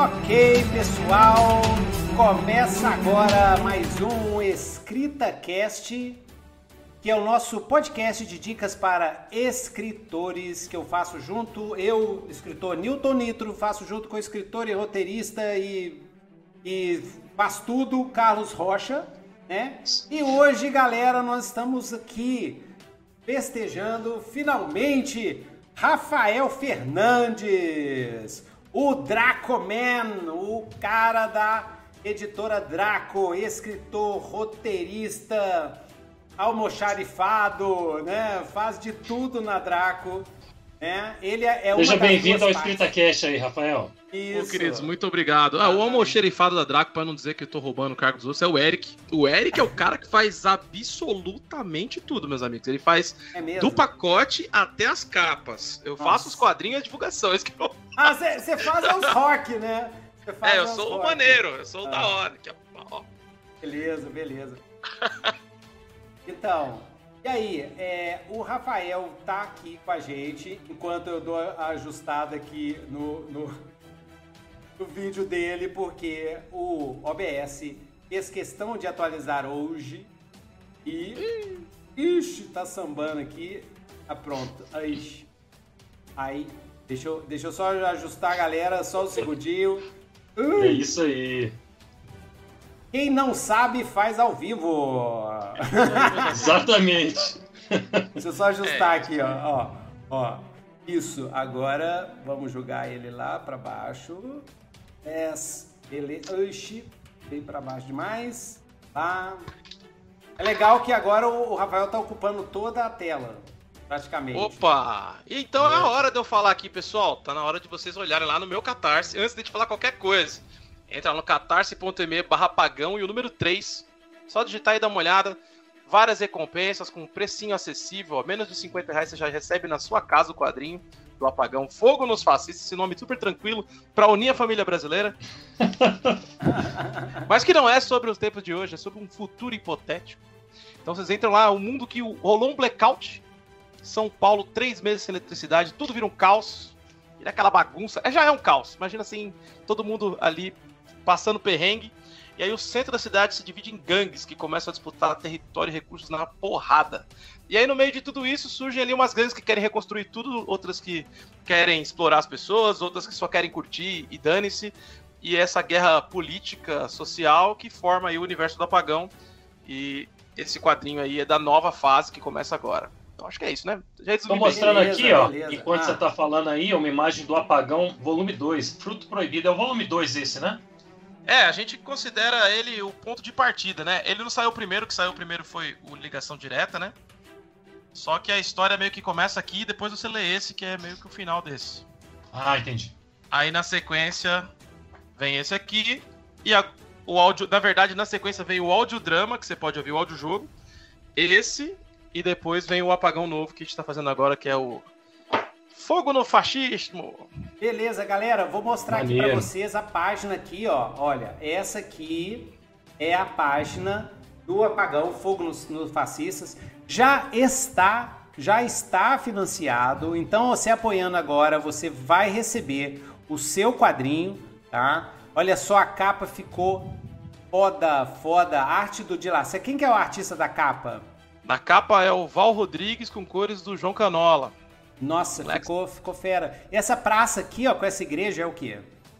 Ok, pessoal, começa agora mais um Escrita Cast, que é o nosso podcast de dicas para escritores que eu faço junto, eu, escritor Newton Nitro, faço junto com o escritor e roteirista e, e faz tudo, Carlos Rocha, né? E hoje, galera, nós estamos aqui festejando finalmente Rafael Fernandes, o Dracoman, o cara da editora Draco, escritor, roteirista, almoxarifado, né? Faz de tudo na Draco. Né? Ele é, é Seja bem-vindo ao Escrita Cash aí, Rafael. Isso. Pô, queridos, muito obrigado. Ah, o almoxerifado da Draco, pra não dizer que eu tô roubando o cargo dos outros, é o Eric. O Eric é o cara que faz absolutamente tudo, meus amigos. Ele faz é do pacote até as capas. Eu Nossa. faço os quadrinhos e a divulgação. Isso que eu... Ah, você faz os rock, né? é, eu sou rock. o maneiro, eu sou o ah. da hora. Que é... Beleza, beleza. então, e aí, é, o Rafael tá aqui com a gente, enquanto eu dou a ajustada aqui no, no, no vídeo dele, porque o OBS fez questão de atualizar hoje e. Ixi, tá sambando aqui. Ah, pronto. Aí. Aí. Deixa eu, deixa eu só ajustar a galera, só um segundinho. É isso aí. Quem não sabe, faz ao vivo. Exatamente. Deixa eu só ajustar aqui, ó. ó. Ó. Isso. Agora vamos jogar ele lá para baixo. Es, ele, oxi, veio para baixo demais. Tá. É legal que agora o Rafael tá ocupando toda a tela. Praticamente. Opa! Então é. é a hora de eu falar aqui, pessoal. Tá na hora de vocês olharem lá no meu Catarse, antes de te falar qualquer coisa. Entra no catarse.me barra pagão e o número 3. Só digitar e dar uma olhada. Várias recompensas com precinho acessível. A menos de 50 reais você já recebe na sua casa o quadrinho do Apagão. Fogo nos Fascistas, esse nome super tranquilo para unir a família brasileira. Mas que não é sobre os tempos de hoje, é sobre um futuro hipotético. Então vocês entram lá, o mundo que rolou um blackout. São Paulo, três meses sem eletricidade, tudo vira um caos. Vira aquela bagunça. É, já é um caos. Imagina assim, todo mundo ali passando perrengue. E aí o centro da cidade se divide em gangues que começam a disputar território e recursos na porrada. E aí, no meio de tudo isso, surgem ali umas gangues que querem reconstruir tudo, outras que querem explorar as pessoas, outras que só querem curtir e dane-se. E essa guerra política, social, que forma aí o universo do apagão. E esse quadrinho aí é da nova fase que começa agora. Então acho que é isso, né? Estou mostrando beleza, aqui, ó, beleza. enquanto ah. você está falando aí, uma imagem do Apagão, volume 2, Fruto Proibido. É o volume 2 esse, né? É, a gente considera ele o ponto de partida, né? Ele não saiu primeiro, que saiu primeiro foi o Ligação Direta, né? Só que a história meio que começa aqui e depois você lê esse, que é meio que o final desse. Ah, entendi. Aí na sequência vem esse aqui e a, o áudio, na verdade, na sequência vem o audiodrama, que você pode ouvir o audiojogo. Esse e depois vem o apagão novo que a gente tá fazendo agora, que é o Fogo no fascismo. Beleza, galera, vou mostrar Maneiro. aqui para vocês a página aqui, ó. Olha, essa aqui é a página do apagão Fogo nos, nos fascistas já está já está financiado. Então, você apoiando agora, você vai receber o seu quadrinho, tá? Olha só, a capa ficou foda, foda. Arte do Dilacé. Quem que é o artista da capa? Na capa é o Val Rodrigues com cores do João Canola. Nossa, ficou, ficou fera. E essa praça aqui, ó, com essa igreja é o quê?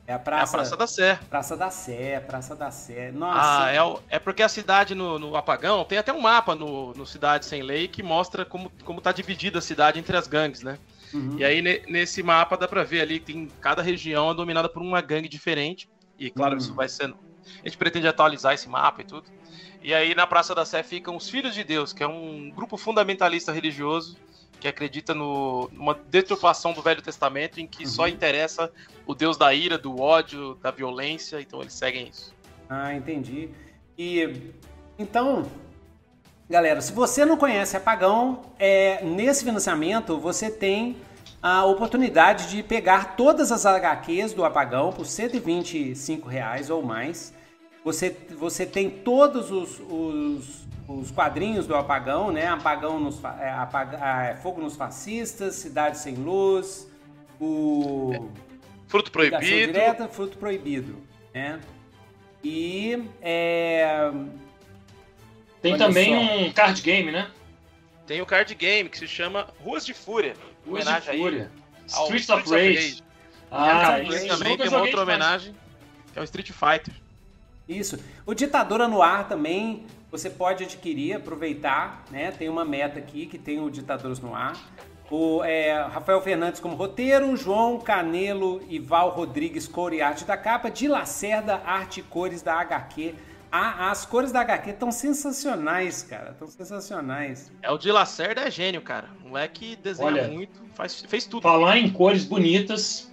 É a Praça, é a Praça da Sé. Praça da Sé, Praça da Sé. Nossa. Ah, é, é porque a cidade no, no, Apagão tem até um mapa no, no Cidade Sem Lei que mostra como, como tá dividida a cidade entre as gangues, né? Uhum. E aí ne, nesse mapa dá pra ver ali que tem cada região é dominada por uma gangue diferente. E claro, uhum. isso vai sendo. A gente pretende atualizar esse mapa e tudo. E aí na Praça da Sé ficam os Filhos de Deus, que é um grupo fundamentalista religioso que acredita no, numa deturpação do Velho Testamento em que uhum. só interessa o Deus da ira, do ódio, da violência, então eles seguem isso. Ah, entendi. E então, galera, se você não conhece Apagão, é, nesse financiamento você tem a oportunidade de pegar todas as HQs do Apagão por 125 reais ou mais. Você, você tem todos os, os os quadrinhos do Apagão, né? Apagão nos, é, apag, é, Fogo nos Fascistas, Cidade Sem Luz, o... Fruto proibido. Direta, fruto proibido. Né? E é... Tem Olha também só. um card game, né? Tem o card game que se chama Ruas de Fúria. Ruas de Fúria. Streets of Rage. Ah, isso também tem uma outra homenagem, que é o Street Fighter. Isso. O Ditadura no Ar também você pode adquirir, aproveitar, né? Tem uma meta aqui que tem o Ditaduras no Ar. O é, Rafael Fernandes como roteiro, João Canelo e Val Rodrigues cor e arte da capa, de Lacerda, arte e cores da HQ. Ah, as cores da HQ estão sensacionais, cara. Estão sensacionais. É, o de Lacerda é gênio, cara. O moleque desenha Olha, muito, faz, fez tudo. Falar em cores bonitas,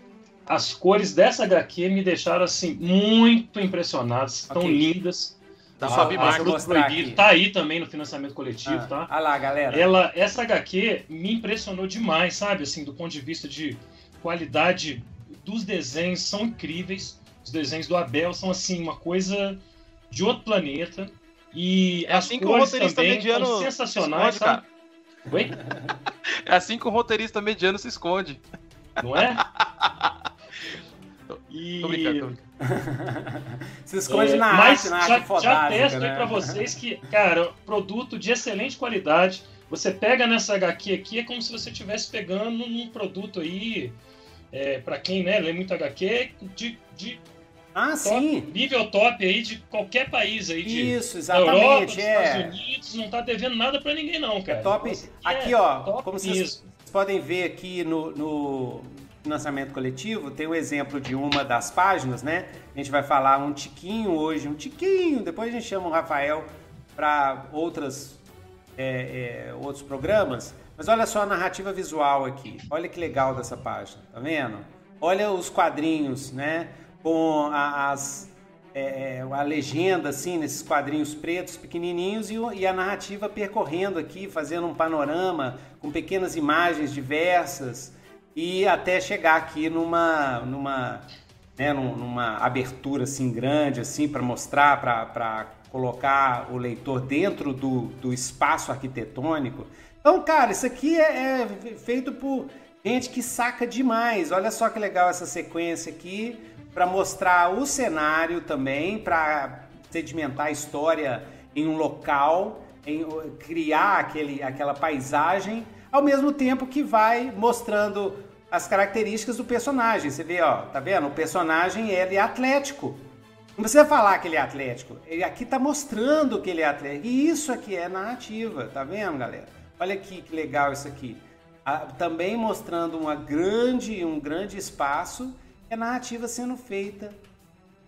as cores dessa HQ me deixaram assim muito impressionadas. Estão okay. lindas. Da ah, Fabi Proibido tá aí também no financiamento coletivo, ah, tá? Olha lá, galera. Ela, essa HQ me impressionou demais, sabe? Assim, do ponto de vista de qualidade dos desenhos, são incríveis. Os desenhos do Abel são assim uma coisa de outro planeta. E é assim que o roteirista mediano são sensacionais, esconde, sabe? Oi? É assim que o roteirista mediano se esconde. Não é? E... Tô brincando, tô brincando. Se esconde é, na mas arte, na já, arte já testo né? aí pra vocês que, cara, produto de excelente qualidade. Você pega nessa HQ aqui, é como se você estivesse pegando um produto aí, é, para quem né, lê muito HQ, de, de ah, top, sim. nível top aí de qualquer país aí. De Isso, exatamente. Europa, dos é. Estados Unidos, não tá devendo nada para ninguém, não, cara. É top. aqui, aqui é ó, top como vocês podem ver aqui no, no financiamento coletivo, tem o exemplo de uma das páginas, né? A gente vai falar um tiquinho hoje, um tiquinho, depois a gente chama o Rafael para outras é, é, outros programas. Mas olha só a narrativa visual aqui. Olha que legal dessa página, tá vendo? Olha os quadrinhos, né? Com a, as é, é a legenda assim nesses quadrinhos pretos pequenininhos e, e a narrativa percorrendo aqui, fazendo um panorama com pequenas imagens diversas e até chegar aqui numa numa né, numa abertura assim grande assim para mostrar para colocar o leitor dentro do, do espaço arquitetônico. Então cara isso aqui é, é feito por gente que saca demais. Olha só que legal essa sequência aqui para mostrar o cenário também para sedimentar a história em um local em criar aquele, aquela paisagem ao mesmo tempo que vai mostrando as características do personagem. Você vê, ó, tá vendo? O personagem ele é atlético. Não precisa falar que ele é atlético. Ele aqui está mostrando que ele é atlético. E isso aqui é narrativa, tá vendo, galera? Olha aqui que legal isso aqui. também mostrando uma grande, um grande espaço, é narrativa sendo feita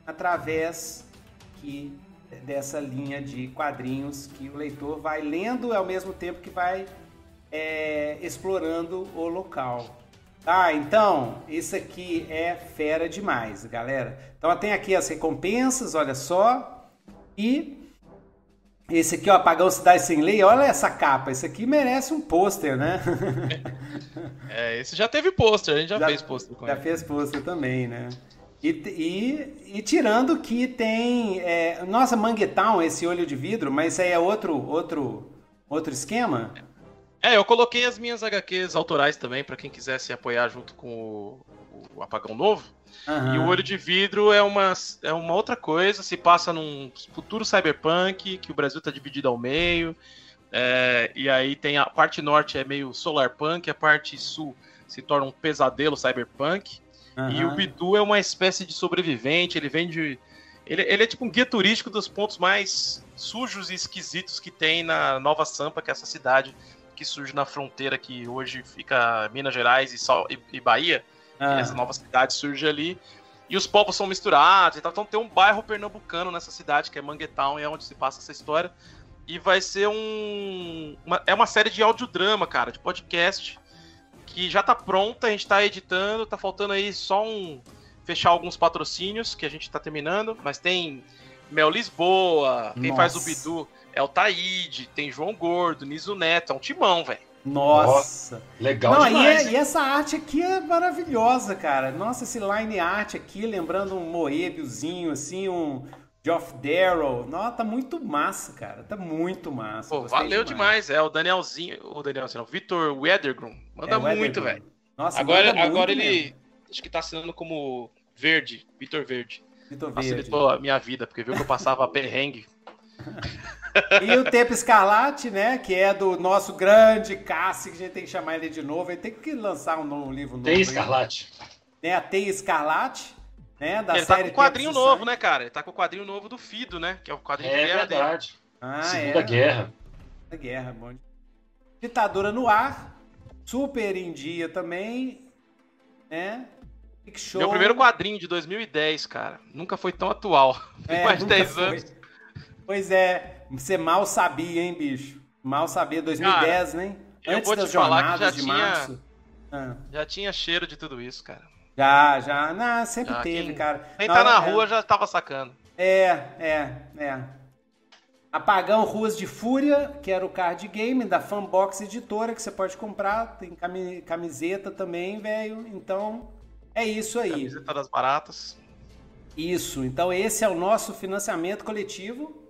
através que, dessa linha de quadrinhos que o leitor vai lendo ao mesmo tempo que vai é, explorando o local. Tá, então, isso aqui é fera demais, galera. Então tem aqui as recompensas, olha só. E esse aqui, ó, Apagão Cidade Sem Lei, olha essa capa. Esse aqui merece um pôster, né? é, esse já teve pôster, a gente já, já fez pôster com Já ele. fez pôster também, né? E, e, e, tirando que tem. É, nossa, Manguetown, esse olho de vidro, mas aí é outro, outro, outro esquema? É, eu coloquei as minhas HQs autorais também, para quem quisesse apoiar junto com o, o Apagão Novo. Uhum. E o Olho de Vidro é uma, é uma outra coisa, se passa num futuro cyberpunk, que o Brasil está dividido ao meio. É, e aí tem a parte norte é meio solarpunk, a parte sul se torna um pesadelo cyberpunk. Uhum. E o Bidu é uma espécie de sobrevivente, ele vem de. Ele, ele, é tipo um guia turístico dos pontos mais sujos e esquisitos que tem na Nova Sampa, que é essa cidade que surge na fronteira que hoje fica Minas Gerais e, e, e Bahia. Ah. E essa nova cidade surge ali. E os povos são misturados e tal. Então tem um bairro pernambucano nessa cidade, que é Manguetown, e é onde se passa essa história. E vai ser um. Uma, é uma série de audiodrama, cara, de podcast. Que já tá pronta, a gente tá editando, tá faltando aí só um. Fechar alguns patrocínios que a gente tá terminando, mas tem Mel Lisboa, quem Nossa. faz o Bidu é o Taíde, tem João Gordo, Niso Neto, é um timão, velho. Nossa. Legal Não, demais. E, é, e, essa arte aqui é maravilhosa, cara. Nossa, esse line art aqui, lembrando um Moebiozinho, assim, um Geoff Darrow. Nossa, tá muito massa, cara. Tá muito massa. Pô, valeu demais. demais. É, o Danielzinho, o Danielzinho, o Vitor Weathergrum. Manda é, muito, velho. Nossa, agora, agora ele... Mesmo. acho que tá assinando como Verde, Vitor Verde. Vitor Verde. Facilitou a minha vida, porque viu que eu passava perrengue. E o Tempo Escarlate, né? Que é do nosso grande Cassi, que a gente tem que chamar ele de novo. Ele tem que lançar um novo livro novo. Tem. Escarlate. Né, a Teia Escarlate, né? Da ele tá série com um quadrinho Tempo de novo, né, cara? Ele tá com o quadrinho novo do Fido, né? Que é o quadrinho de É guerra dele. verdade. Ah, Segunda é. Guerra. Da guerra, bom. Ditadura no ar. Super em dia também. Né? Show. Meu primeiro quadrinho de 2010, cara. Nunca foi tão atual. Tem É, mais de nunca 10 foi. anos. Pois é, você mal sabia, hein, bicho? Mal sabia, 2010, né? eu Antes vou te das falar que jornadas já de tinha- março. Ah, Já tinha cheiro de tudo isso, cara. já, já. Não, sempre Já, teve, quem- cara. Quem tá na é- rua já tava sacando. É, é, é. Apagão Ruas de Fúria, que era o card game da Fanbox Editora, que você pode comprar. Tem cami- camiseta também, velho. Então, é isso aí. Camiseta das baratas. Isso. Então, esse é o nosso financiamento coletivo.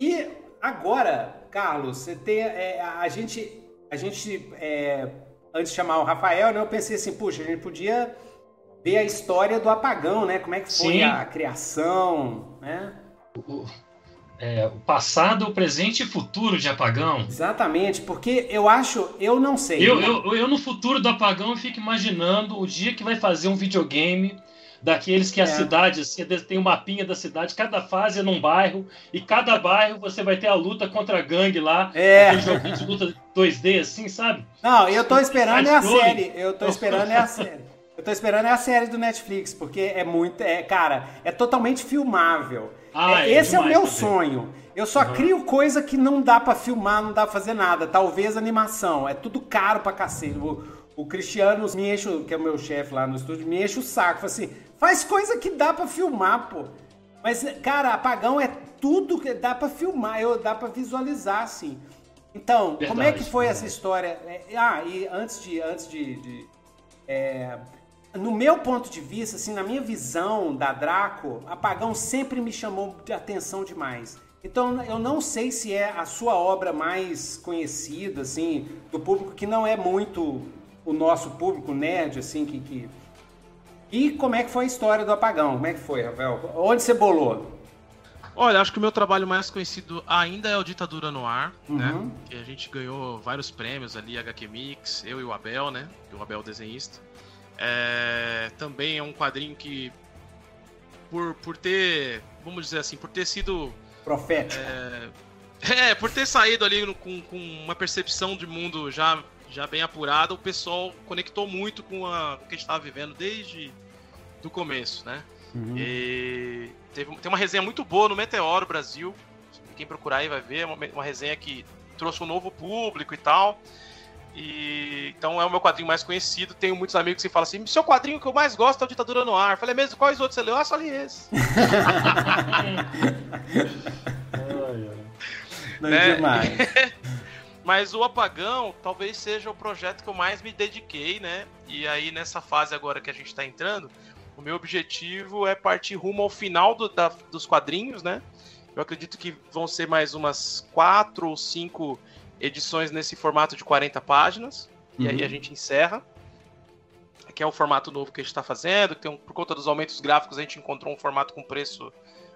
E agora, Carlos, você tem. é, a gente. A gente. é, antes de chamar o Rafael, né, eu pensei assim, puxa, a gente podia ver a história do apagão, né? Como é que foi Sim. a criação, né? O, é, o passado, o presente e futuro de apagão. Exatamente, porque eu acho, eu não sei. Eu, né? eu, eu, no futuro do apagão, eu fico imaginando o dia que vai fazer um videogame daqueles que a É. cidade, assim, tem um mapinha da cidade, cada fase é num bairro, e cada bairro você vai ter a luta contra a gangue lá, É. aquele joguinho de luta 2D, assim, sabe? Não, eu tô esperando é a série. Eu tô esperando é a série. Eu tô esperando é a série do Netflix, porque é muito, é, cara, é totalmente filmável. Ah, É, é esse é o meu também. sonho. Eu só Uhum. crio coisa que não dá pra filmar, não dá pra fazer nada. Talvez animação. É tudo caro pra cacete. O, o Cristiano me enche, que é o meu chefe lá no estúdio, me enche o saco. Fala assim, faz coisa que dá pra filmar, pô. Mas, cara, apagão é tudo que dá pra filmar, eu, dá pra visualizar, assim. Então, como é que Verdade, foi verdade. essa história? É, ah, e antes de. Antes de, de- é, no meu ponto de vista, assim, na minha visão da Draco, Apagão sempre me chamou de atenção demais. Então eu não sei se é a sua obra mais conhecida, assim, do público que não é muito o nosso público nerd, assim, que. que... E como é que foi a história do Apagão? Como é que foi, Rafael? Onde você bolou? Olha, acho que o meu trabalho mais conhecido ainda é o Ditadura no Ar, Uhum. né? Que a gente ganhou vários prêmios ali, HQ Mix, eu e o Abel, né? O Abel é desenhista. É, também é um quadrinho que, por, por ter, vamos dizer assim, por ter sido Profético. É, por ter saído ali no- com, com uma percepção de mundo já, já bem apurada, o pessoal conectou muito com, a, com o que a gente estava vivendo desde do começo, né? Uhum. E teve, tem uma resenha muito boa no Meteoro Brasil. Quem procurar aí vai ver, é uma, uma resenha que trouxe um novo público e tal. E então é o meu quadrinho mais conhecido. Tenho muitos amigos que falam assim: seu quadrinho que eu mais gosto é o Ditadura no Ar. Eu falei, mesmo, quais outros você leu? Ah, só li esse. Não né? demais. Mas o Apagão talvez seja o projeto que eu mais me dediquei, né? E aí, nessa fase agora que a gente tá entrando, o meu objetivo é partir rumo ao final do- da- dos quadrinhos, né? Eu acredito que vão ser mais umas quatro ou cinco edições nesse formato de 40 páginas. E aí Uhum. a gente encerra. Que é o formato novo que a gente está fazendo. Que tem um- por conta dos aumentos gráficos, a gente encontrou um formato com preço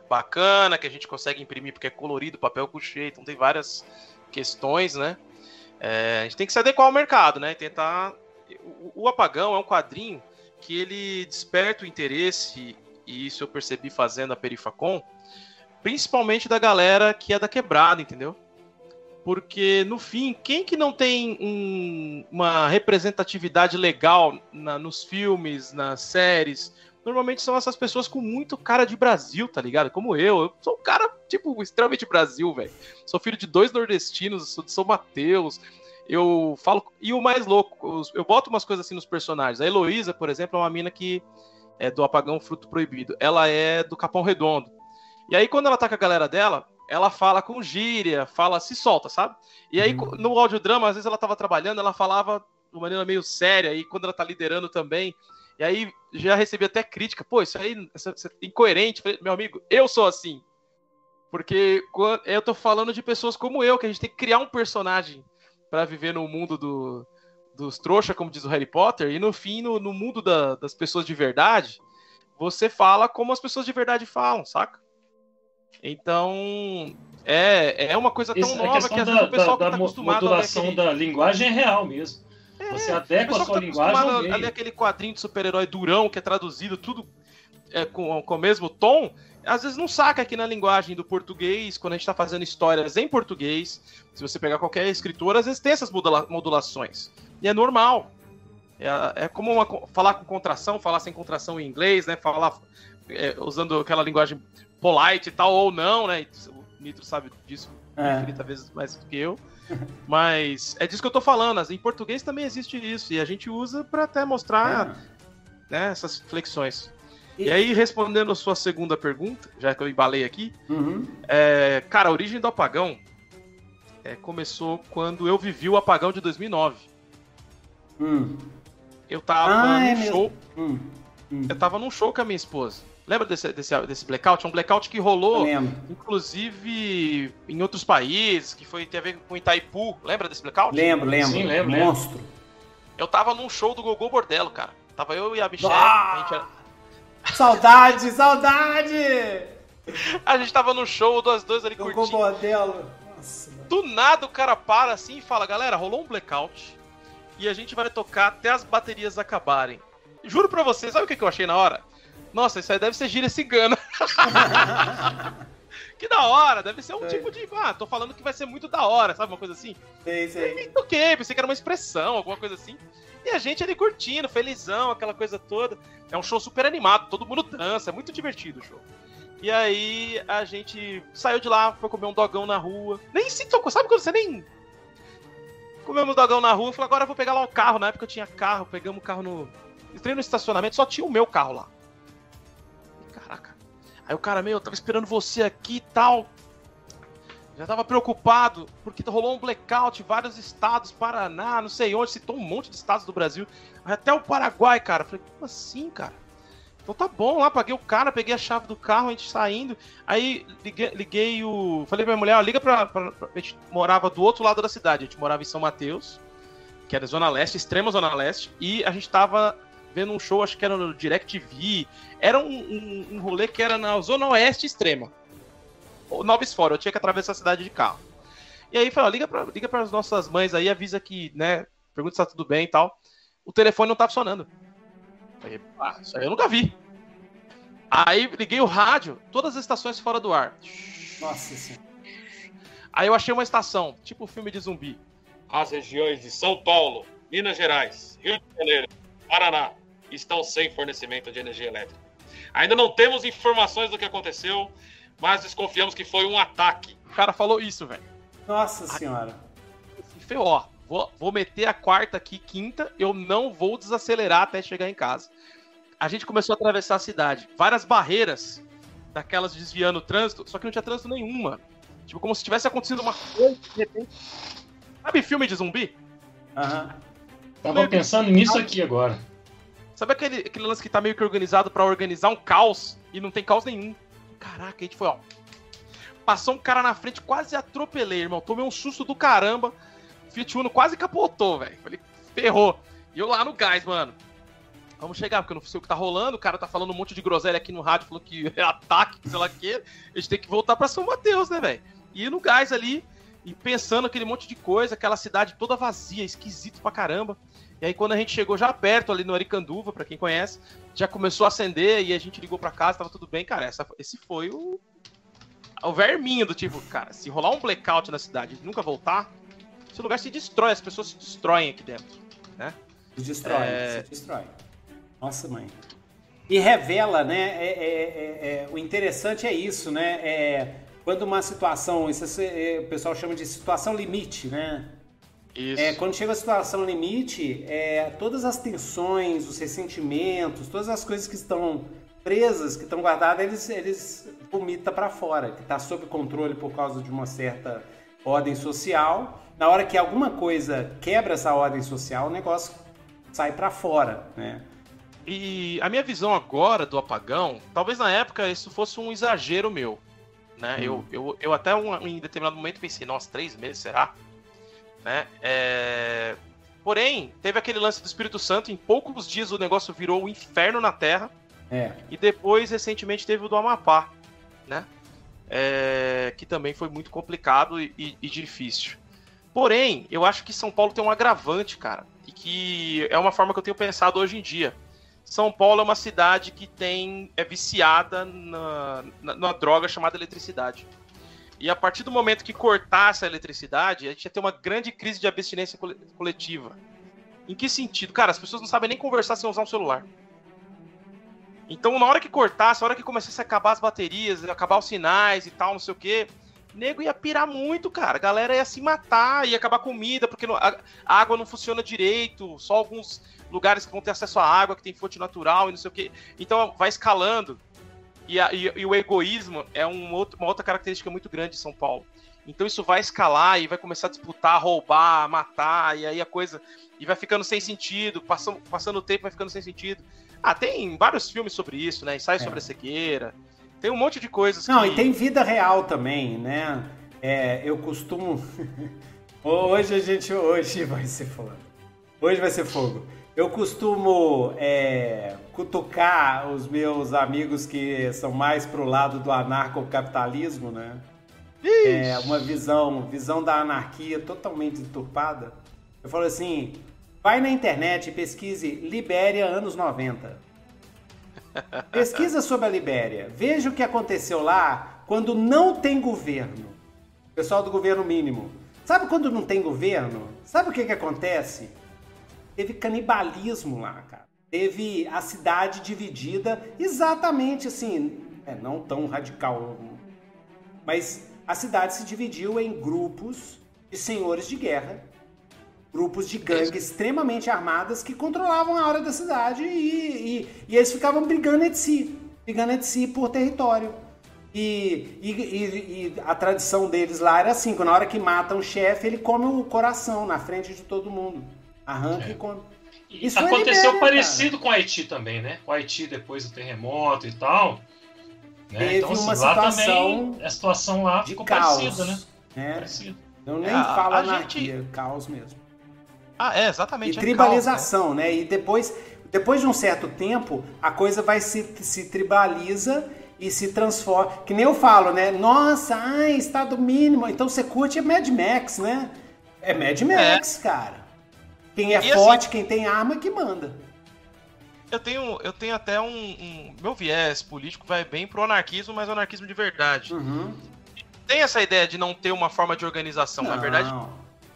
bacana, que a gente consegue imprimir porque é colorido, papel couché, então tem várias questões, né? É, a gente tem que se adequar ao mercado, né? Tentar. O, o Apagão é um quadrinho que ele desperta o interesse, e isso eu percebi fazendo a Perifacom, principalmente da galera que é da quebrada, entendeu? Porque, no fim, quem que não tem um- uma representatividade legal na- nos filmes, nas séries? Normalmente são essas pessoas com muito cara de Brasil, tá ligado? Como eu. Eu sou um cara, tipo, extremamente Brasil, velho. Sou filho de dois nordestinos, sou de São Mateus. Eu falo. E o mais louco, eu boto umas coisas assim nos personagens. A Heloísa, por exemplo, é uma mina que é do Apagão Fruto Proibido. Ela é do Capão Redondo. E aí, quando ela tá com a galera dela, ela fala com gíria, fala, se solta, sabe? E aí, Uhum. no audiodrama, às vezes ela tava trabalhando, ela falava de uma maneira meio séria, e quando ela tá liderando também. E aí, já recebi até crítica, pô, isso aí isso, isso é incoerente. Falei, meu amigo, eu sou assim. Porque quan- eu tô falando de pessoas como eu, que a gente tem que criar um personagem para viver no mundo do, dos trouxa, como diz o Harry Potter, e no fim, no, no mundo da, das pessoas de verdade, você fala como as pessoas de verdade falam, saca? Então, é, é uma coisa tão a nova que às da, vezes o pessoal da- que da tá acostumado a ler modulação aquele... da linguagem é real mesmo. Você adequa a sua tá linguagem ao acostumado a ler meio. aquele quadrinho de super-herói durão, que é traduzido tudo é, com, com o mesmo tom, às vezes não saca aqui na linguagem do português, quando a gente tá fazendo histórias em português, se você pegar qualquer escritor, às vezes tem essas modula- modulações. E é normal. É, é como uma falar com contração, falar sem contração em inglês, né? Falar é, usando aquela linguagem polite e tal, ou não, né? O Nitro sabe disso É. infinita vezes mais do que eu. Mas é disso que eu tô falando. Em português também existe isso. E a gente usa para até mostrar né, essas flexões. E... E- aí, respondendo a sua segunda pergunta, já que eu embalei aqui, Uhum. é, cara, a origem do apagão é, começou quando eu vivi o apagão de 2009. Hum. Eu tava Ah, é num mesmo. show. Hum. Hum. Eu tava num show com a minha esposa. Lembra desse, desse, desse blackout? É um blackout que rolou, inclusive, em outros países, que foi, tem a ver com Itaipu. Lembra desse blackout? Lembro, lembro. Sim, lembro, lembro. Monstro. Eu tava num show do Gogô Bordello, cara. Tava eu e a Michelle. Ah! A, gente era- Saudade, saudade! a gente tava no show, dos dois ali Jogou curtindo. bordelo. Nossa, mano. Do nada o cara para assim e fala: Galera, rolou um blackout. E a gente vai tocar até as baterias acabarem. Juro pra vocês, sabe o que eu achei na hora? Nossa, isso aí deve ser gíria cigana. que da hora, deve ser um É. tipo de. Ah, tô falando que vai ser muito da hora, sabe? Uma coisa assim. Sei, sei. toquei, pensei que era uma expressão, alguma coisa assim. E a gente ali curtindo, felizão, aquela coisa toda. É um show super animado, todo mundo dança, é muito divertido o show. E aí a gente saiu de lá, foi comer um dogão na rua. Nem se tocou, sabe quando você nem. Comemos um dogão na rua, falei, agora eu vou pegar lá o carro. Na época eu tinha carro, pegamos o carro no. Entrei no estacionamento, só tinha o meu carro lá. Aí o cara, meu, eu tava esperando você aqui e tal. Já tava preocupado, porque rolou um blackout em vários estados, Paraná, não sei onde, citou um monte de estados do Brasil, até o Paraguai, cara. Falei, como assim, cara? Então tá bom lá, paguei o cara, peguei a chave do carro, a gente saindo. Aí liguei, liguei o. Falei pra minha mulher, ó, liga pra, pra- A gente morava do outro lado da cidade, a gente morava em São Mateus, que era Zona Leste, extrema Zona Leste, e a gente tava vendo um show, acho que era no DirecTV. Era um, um, um rolê que era na Zona Oeste extrema. Ou Nova Esfora, eu tinha que atravessar a cidade de carro. E aí falou, liga para liga as nossas mães aí, avisa que, né, pergunta se tá tudo bem e tal. O telefone não tava funcionando. Aí, ah, isso aí eu nunca vi. Aí liguei o rádio, todas as estações fora do ar. Nossa senhora. Aí eu achei uma estação, tipo filme de zumbi. As regiões de São Paulo, Minas Gerais, Rio de Janeiro, Paraná estão sem fornecimento de energia elétrica. Ainda não temos informações do que aconteceu, mas desconfiamos que foi um ataque. O cara falou isso, velho. Nossa senhora. Falei, ó, vou, vou meter a quarta aqui, quinta, eu não vou desacelerar até chegar em casa. A gente começou a atravessar a cidade. Várias barreiras, daquelas desviando o trânsito, só que não tinha trânsito nenhuma. Tipo, como se tivesse acontecido uma coisa, de repente. Sabe filme de zumbi? Aham. Tava pensando nisso aqui agora. Sabe aquele, aquele lance que tá meio que organizado pra organizar um caos e não tem caos nenhum? Caraca, a gente foi, ó. Passou um cara na frente, quase atropelei, irmão. Tomei um susto do caramba. Fiat Uno quase capotou, velho. Falei, ferrou. E eu lá no gás, mano. Vamos chegar, porque eu não sei o que tá rolando. O cara tá falando um monte de groselha aqui no rádio, falou que é ataque, sei lá o quê. A gente tem que voltar pra São Mateus, né, velho? E no gás ali, e pensando aquele monte de coisa, aquela cidade toda vazia, esquisito pra caramba. E aí, quando a gente chegou já perto ali no Aricanduva, pra quem conhece, já começou a acender e a gente ligou pra casa, tava tudo bem, cara. Essa, esse foi o. O verminho do tipo, cara, se rolar um blackout na cidade e nunca voltar, esse lugar se destrói, as pessoas se destroem aqui dentro. Se destrói, É. se destrói. Nossa, mãe. E revela, né? é- é- é- é- o interessante é isso, né? É, quando uma situação, isso o pessoal chama de situação limite, né? Isso. É, quando chega a situação limite, é, todas as tensões, os ressentimentos, todas as coisas que estão presas, que estão guardadas, eles, eles vomitam para fora, que está sob controle por causa de uma certa ordem social. Na hora que alguma coisa quebra essa ordem social, o negócio sai para fora, né? E a minha visão agora do apagão, talvez na época isso fosse um exagero meu. Né? Hum. Eu, eu, eu até um- em determinado momento pensei, nossa, três meses, será? Né? É, Porém, teve aquele lance do Espírito Santo, em poucos dias o negócio virou o um inferno na Terra. É. E depois, recentemente, teve o do Amapá, né? É, que também foi muito complicado e, e, e, difícil. Porém, eu acho que São Paulo tem um agravante, cara, e que é uma forma que eu tenho pensado hoje em dia. São Paulo é uma cidade que tem é viciada na, na, numa droga chamada eletricidade. E a partir do momento que cortasse a eletricidade, a gente ia ter uma grande crise de abstinência coletiva. Em que sentido? Cara, as pessoas não sabem nem conversar sem usar um celular. Então, na hora que cortasse, na hora que começasse a acabar as baterias, acabar os sinais e tal, não sei o quê, nego ia pirar muito, cara. A galera ia se matar, ia acabar comida, porque a água não funciona direito, só alguns lugares que vão ter acesso à água, que tem fonte natural e não sei o quê. Então, vai escalando. E, a, e, e o egoísmo é um outro, uma outra característica muito grande de São Paulo. Então isso vai escalar e vai começar a disputar, roubar, matar, e aí a coisa. E vai ficando sem sentido, passando, passando o tempo vai ficando sem sentido. Ah, tem vários filmes sobre isso, né? Ensaio é. sobre a cegueira. Tem um monte de coisas. Não, que... e tem vida real também, né? É, eu costumo. hoje a gente. Hoje vai ser fogo. Hoje vai ser fogo. Eu costumo é, cutucar os meus amigos que são mais pro lado do anarcocapitalismo, né? É uma visão, visão da anarquia totalmente deturpada. Eu falo assim, vai na internet e pesquise Libéria anos 90. Pesquisa sobre a Libéria. Veja o que aconteceu lá quando não tem governo. Pessoal do governo mínimo. Sabe quando não tem governo? Sabe o que, que acontece? Teve canibalismo lá, cara. Teve a cidade dividida exatamente assim, é, não tão radical, mas a cidade se dividiu em grupos de senhores de guerra, grupos de gangues extremamente armadas que controlavam a hora da cidade e, e, e eles ficavam brigando entre si, brigando entre si por território. E, e, e, a tradição deles lá era assim: quando na hora que mata um chefe, ele come o coração na frente de todo mundo. Arranca é. e come. Isso aconteceu parecido cara. com o Haiti também, né? O Haiti depois do terremoto e tal. Né? Teve então, assim, uma situação também, a situação lá de ficou caos, parecida, né? É. Parecido. Eu nem é, falo anarquia, gente... caos mesmo. Ah, é, exatamente. E é tribalização, caos, né? né? E depois, depois de um certo tempo, a coisa vai se, se tribaliza e se transforma. Que nem eu falo, né? Nossa, ai, estado mínimo. Então você curte Mad Max, né? É Mad Max, é. cara. Quem é e assim, forte, assim, quem tem arma, que manda. Eu tenho, eu tenho até um, um, Meu viés político vai bem pro anarquismo, mas anarquismo de verdade. Uhum. Tem essa ideia de não ter uma forma de organização. Não. Na verdade,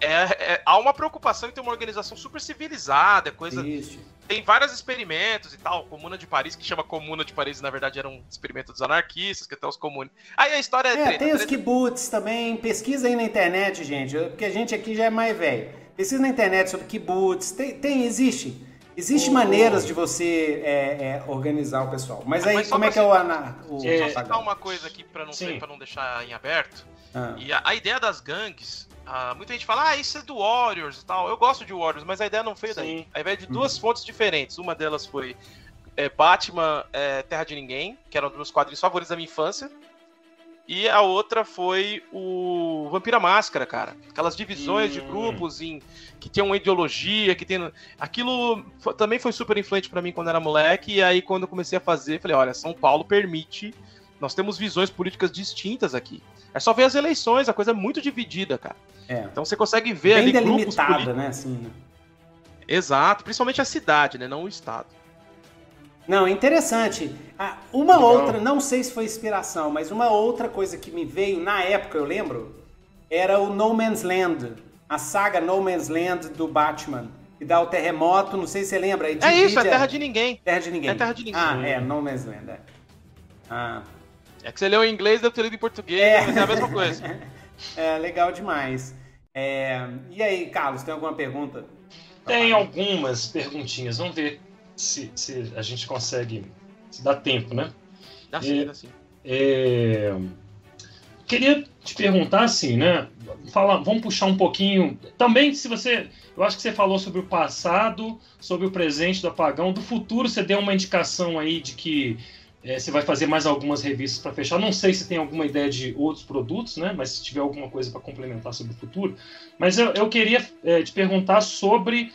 é, é, há uma preocupação em ter uma organização super civilizada, coisa. Isso. Tem vários experimentos e tal. Comuna de Paris, que chama Comuna de Paris, na verdade era um experimento dos anarquistas, que até os comunes. Aí a história é. É, treta, tem treta... os kibbutz também. Pesquisa aí na internet, gente, porque a gente aqui já é mais velho. Pesquisa na internet sobre kibbutz. Tem, tem existe. Existe oh. maneiras de você é, é, organizar o pessoal. Mas aí, Mas como é que é o anar... O é, só citar uma coisa aqui para não, não deixar em aberto. Ah. E a, a, ideia das gangues, ah, muita gente fala, ah, isso é do Warriors e tal. Eu gosto de Warriors, mas a ideia não foi Sim. daí. A ideia é de duas uhum. fontes diferentes. Uma delas foi é, Batman é, Terra de Ninguém, que era um dos meus quadrinhos favoritos da minha infância. E a outra foi o Vampira Máscara, cara. Aquelas divisões hum. de grupos em que tem uma ideologia, que tem. Aquilo também foi super influente para mim quando era moleque. E aí, quando eu comecei a fazer, falei: olha, São Paulo permite. Nós temos visões políticas distintas aqui. É só ver as eleições, a coisa é muito dividida, cara. É. Então você consegue ver Bem ali delimitada, né? Assim, né? Exato, principalmente a cidade, né? Não o estado. Não, interessante. Ah, uma Legal. outra, não sei se foi inspiração, mas uma outra coisa que me veio na época, eu lembro, era o No Man's Land, a saga No Man's Land do Batman. Que dá o terremoto, não sei se você lembra. É isso, é Terra de Ninguém. Terra de Ninguém. É Terra de Ninguém. Ah, é, No Man's Land, é. Ah. É que você leu em inglês, deve ter lido em português, é. mas é a mesma coisa. é, legal demais. É... E aí, Carlos, tem alguma pergunta? Tem algumas perguntinhas, vamos ver se, se a gente consegue. Se dá tempo, né? Dá sim, é, dá sim. É, queria te perguntar assim, né? Fala, vamos puxar um pouquinho. Também, se você. Eu acho que você falou sobre o passado, sobre o presente do apagão. Do futuro, você deu uma indicação aí de que É, você vai fazer mais algumas revistas para fechar. Não sei se tem alguma ideia de outros produtos, né? Mas se tiver alguma coisa para complementar sobre o futuro. Mas eu, eu queria é, te perguntar sobre,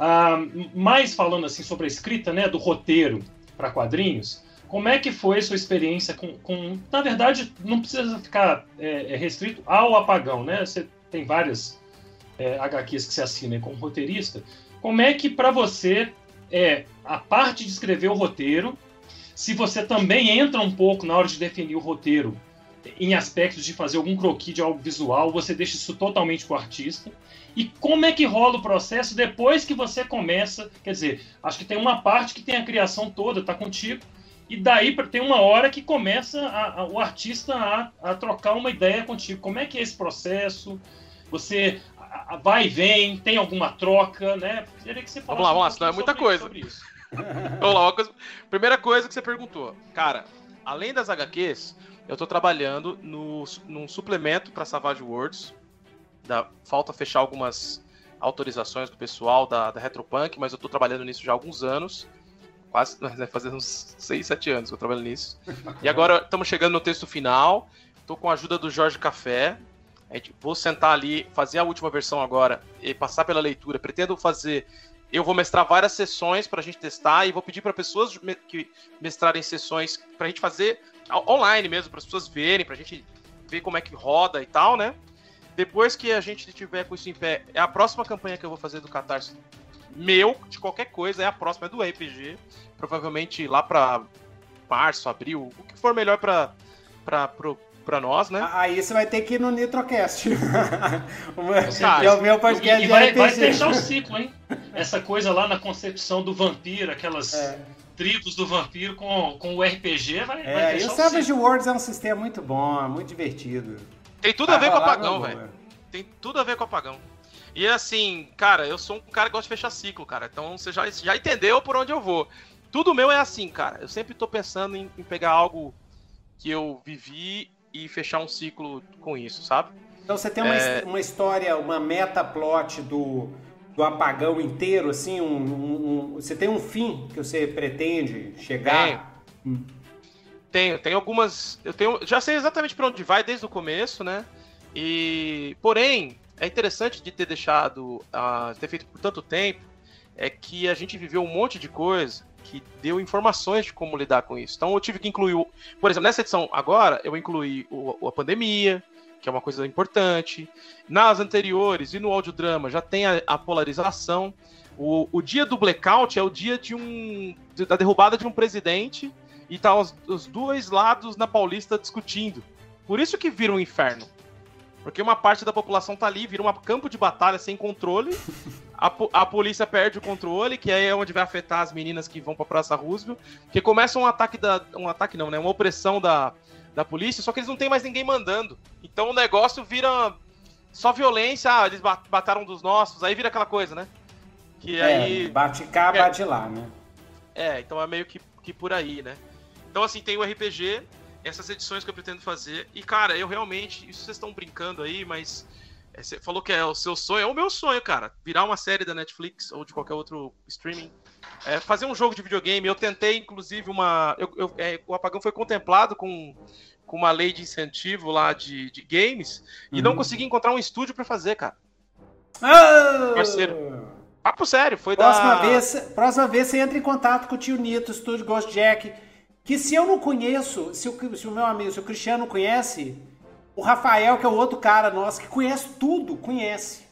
ah, mais falando assim sobre a escrita, né, do roteiro para quadrinhos. Como é que foi a sua experiência com, com na verdade, não precisa ficar é, é restrito ao apagão, né? Você tem várias é, HQs que você assina como roteirista. Como é que para você é a parte de escrever o roteiro se você também entra um pouco na hora de definir o roteiro em aspectos de fazer algum croquis de algo visual, você deixa isso totalmente com o artista. E como é que rola o processo depois que você começa? Quer dizer, acho que tem uma parte que tem a criação toda, tá contigo, e daí tem uma hora que começa a, a, o artista a, a, trocar uma ideia contigo. Como é que é esse processo? Você vai e vem, tem alguma troca, né? Queria que você falasse vamos lá, vamos lá, senão é muita coisa. Sobre isso. Vamos lá, coisa... primeira coisa que você perguntou. Cara, além das HQs, eu tô trabalhando no, num suplemento para Savage Worlds. Da... Falta fechar algumas autorizações do pessoal da, da Retropunk, mas eu tô trabalhando nisso já há alguns anos. Quase, vai fazer uns 6, 7 anos que eu trabalho nisso. E agora estamos chegando no texto final. Tô com a ajuda do Jorge Café. Gente, vou sentar ali, fazer a última versão agora e passar pela leitura. Pretendo fazer eu vou mestrar várias sessões para a gente testar e vou pedir para pessoas que mestrarem sessões para a gente fazer online mesmo, para as pessoas verem, para a gente ver como é que roda e tal, né? Depois que a gente tiver com isso em pé, é a próxima campanha que eu vou fazer do Catarse meu, de qualquer coisa, é a próxima, é do RPG. Provavelmente lá para março, abril, o que for melhor para para nós, né? Aí você vai ter que ir no Nitrocast. que é o meu podcast e, e vai, vai, fechar o ciclo, hein? Essa coisa lá na concepção do vampiro, aquelas é. tribos do vampiro com, com o RPG, vai, é, vai fechar e o Savage Worlds é um sistema muito bom, muito divertido. Tem tudo a ver com o apagão, velho. Tem tudo a ver com o apagão. E assim, cara, eu sou um cara que gosta de fechar ciclo, cara. Então você já, já entendeu por onde eu vou. Tudo meu é assim, cara. Eu sempre tô pensando em, em pegar algo que eu vivi e fechar um ciclo com isso, sabe? Então você tem uma, é... uma história, uma meta-plot do, do apagão inteiro, assim, um, um, um, você tem um fim que você pretende chegar? Tenho. Hum. Tenho, tenho algumas. Eu tenho. Já sei exatamente para onde vai desde o começo, né? E. Porém, é interessante de ter deixado. Uh, ter feito por tanto tempo. É que a gente viveu um monte de coisa que deu informações de como lidar com isso. Então eu tive que incluir, por exemplo, nessa edição agora, eu incluí o, a pandemia, que é uma coisa importante. Nas anteriores e no audiodrama já tem a, a polarização. O, o, dia do blackout é o dia de um da derrubada de um presidente e tá os, os dois lados na Paulista discutindo. Por isso que vira um inferno. Porque uma parte da população tá ali, vira um campo de batalha sem controle. A, a polícia perde o controle, que aí é onde vai afetar as meninas que vão pra Praça Roosevelt. Que começa um ataque da. Um ataque não, né? Uma opressão da, da polícia, só que eles não tem mais ninguém mandando. Então o negócio vira só violência, ah, eles mataram dos nossos, aí vira aquela coisa, né? Que é, aí. Bate cá, é, bate lá, né? É, então é meio que, que por aí, né? Então, assim, tem o RPG, essas edições que eu pretendo fazer. E, cara, eu realmente. Isso vocês estão brincando aí, mas. É, você falou que é o seu sonho. É o meu sonho, cara. Virar uma série da Netflix ou de qualquer outro streaming. É, fazer um jogo de videogame. Eu tentei, inclusive, uma. Eu, eu, é, o apagão foi contemplado com, com uma lei de incentivo lá de, de games. E uhum. não consegui encontrar um estúdio para fazer, cara. Oh! Parceiro. Papo sério, foi próxima da. Vez, próxima vez você entra em contato com o tio Nito, Estúdio Ghost Jack que se eu não conheço, se o, se o meu amigo, se o Cristiano conhece, o Rafael, que é o outro cara nosso, que conhece tudo, conhece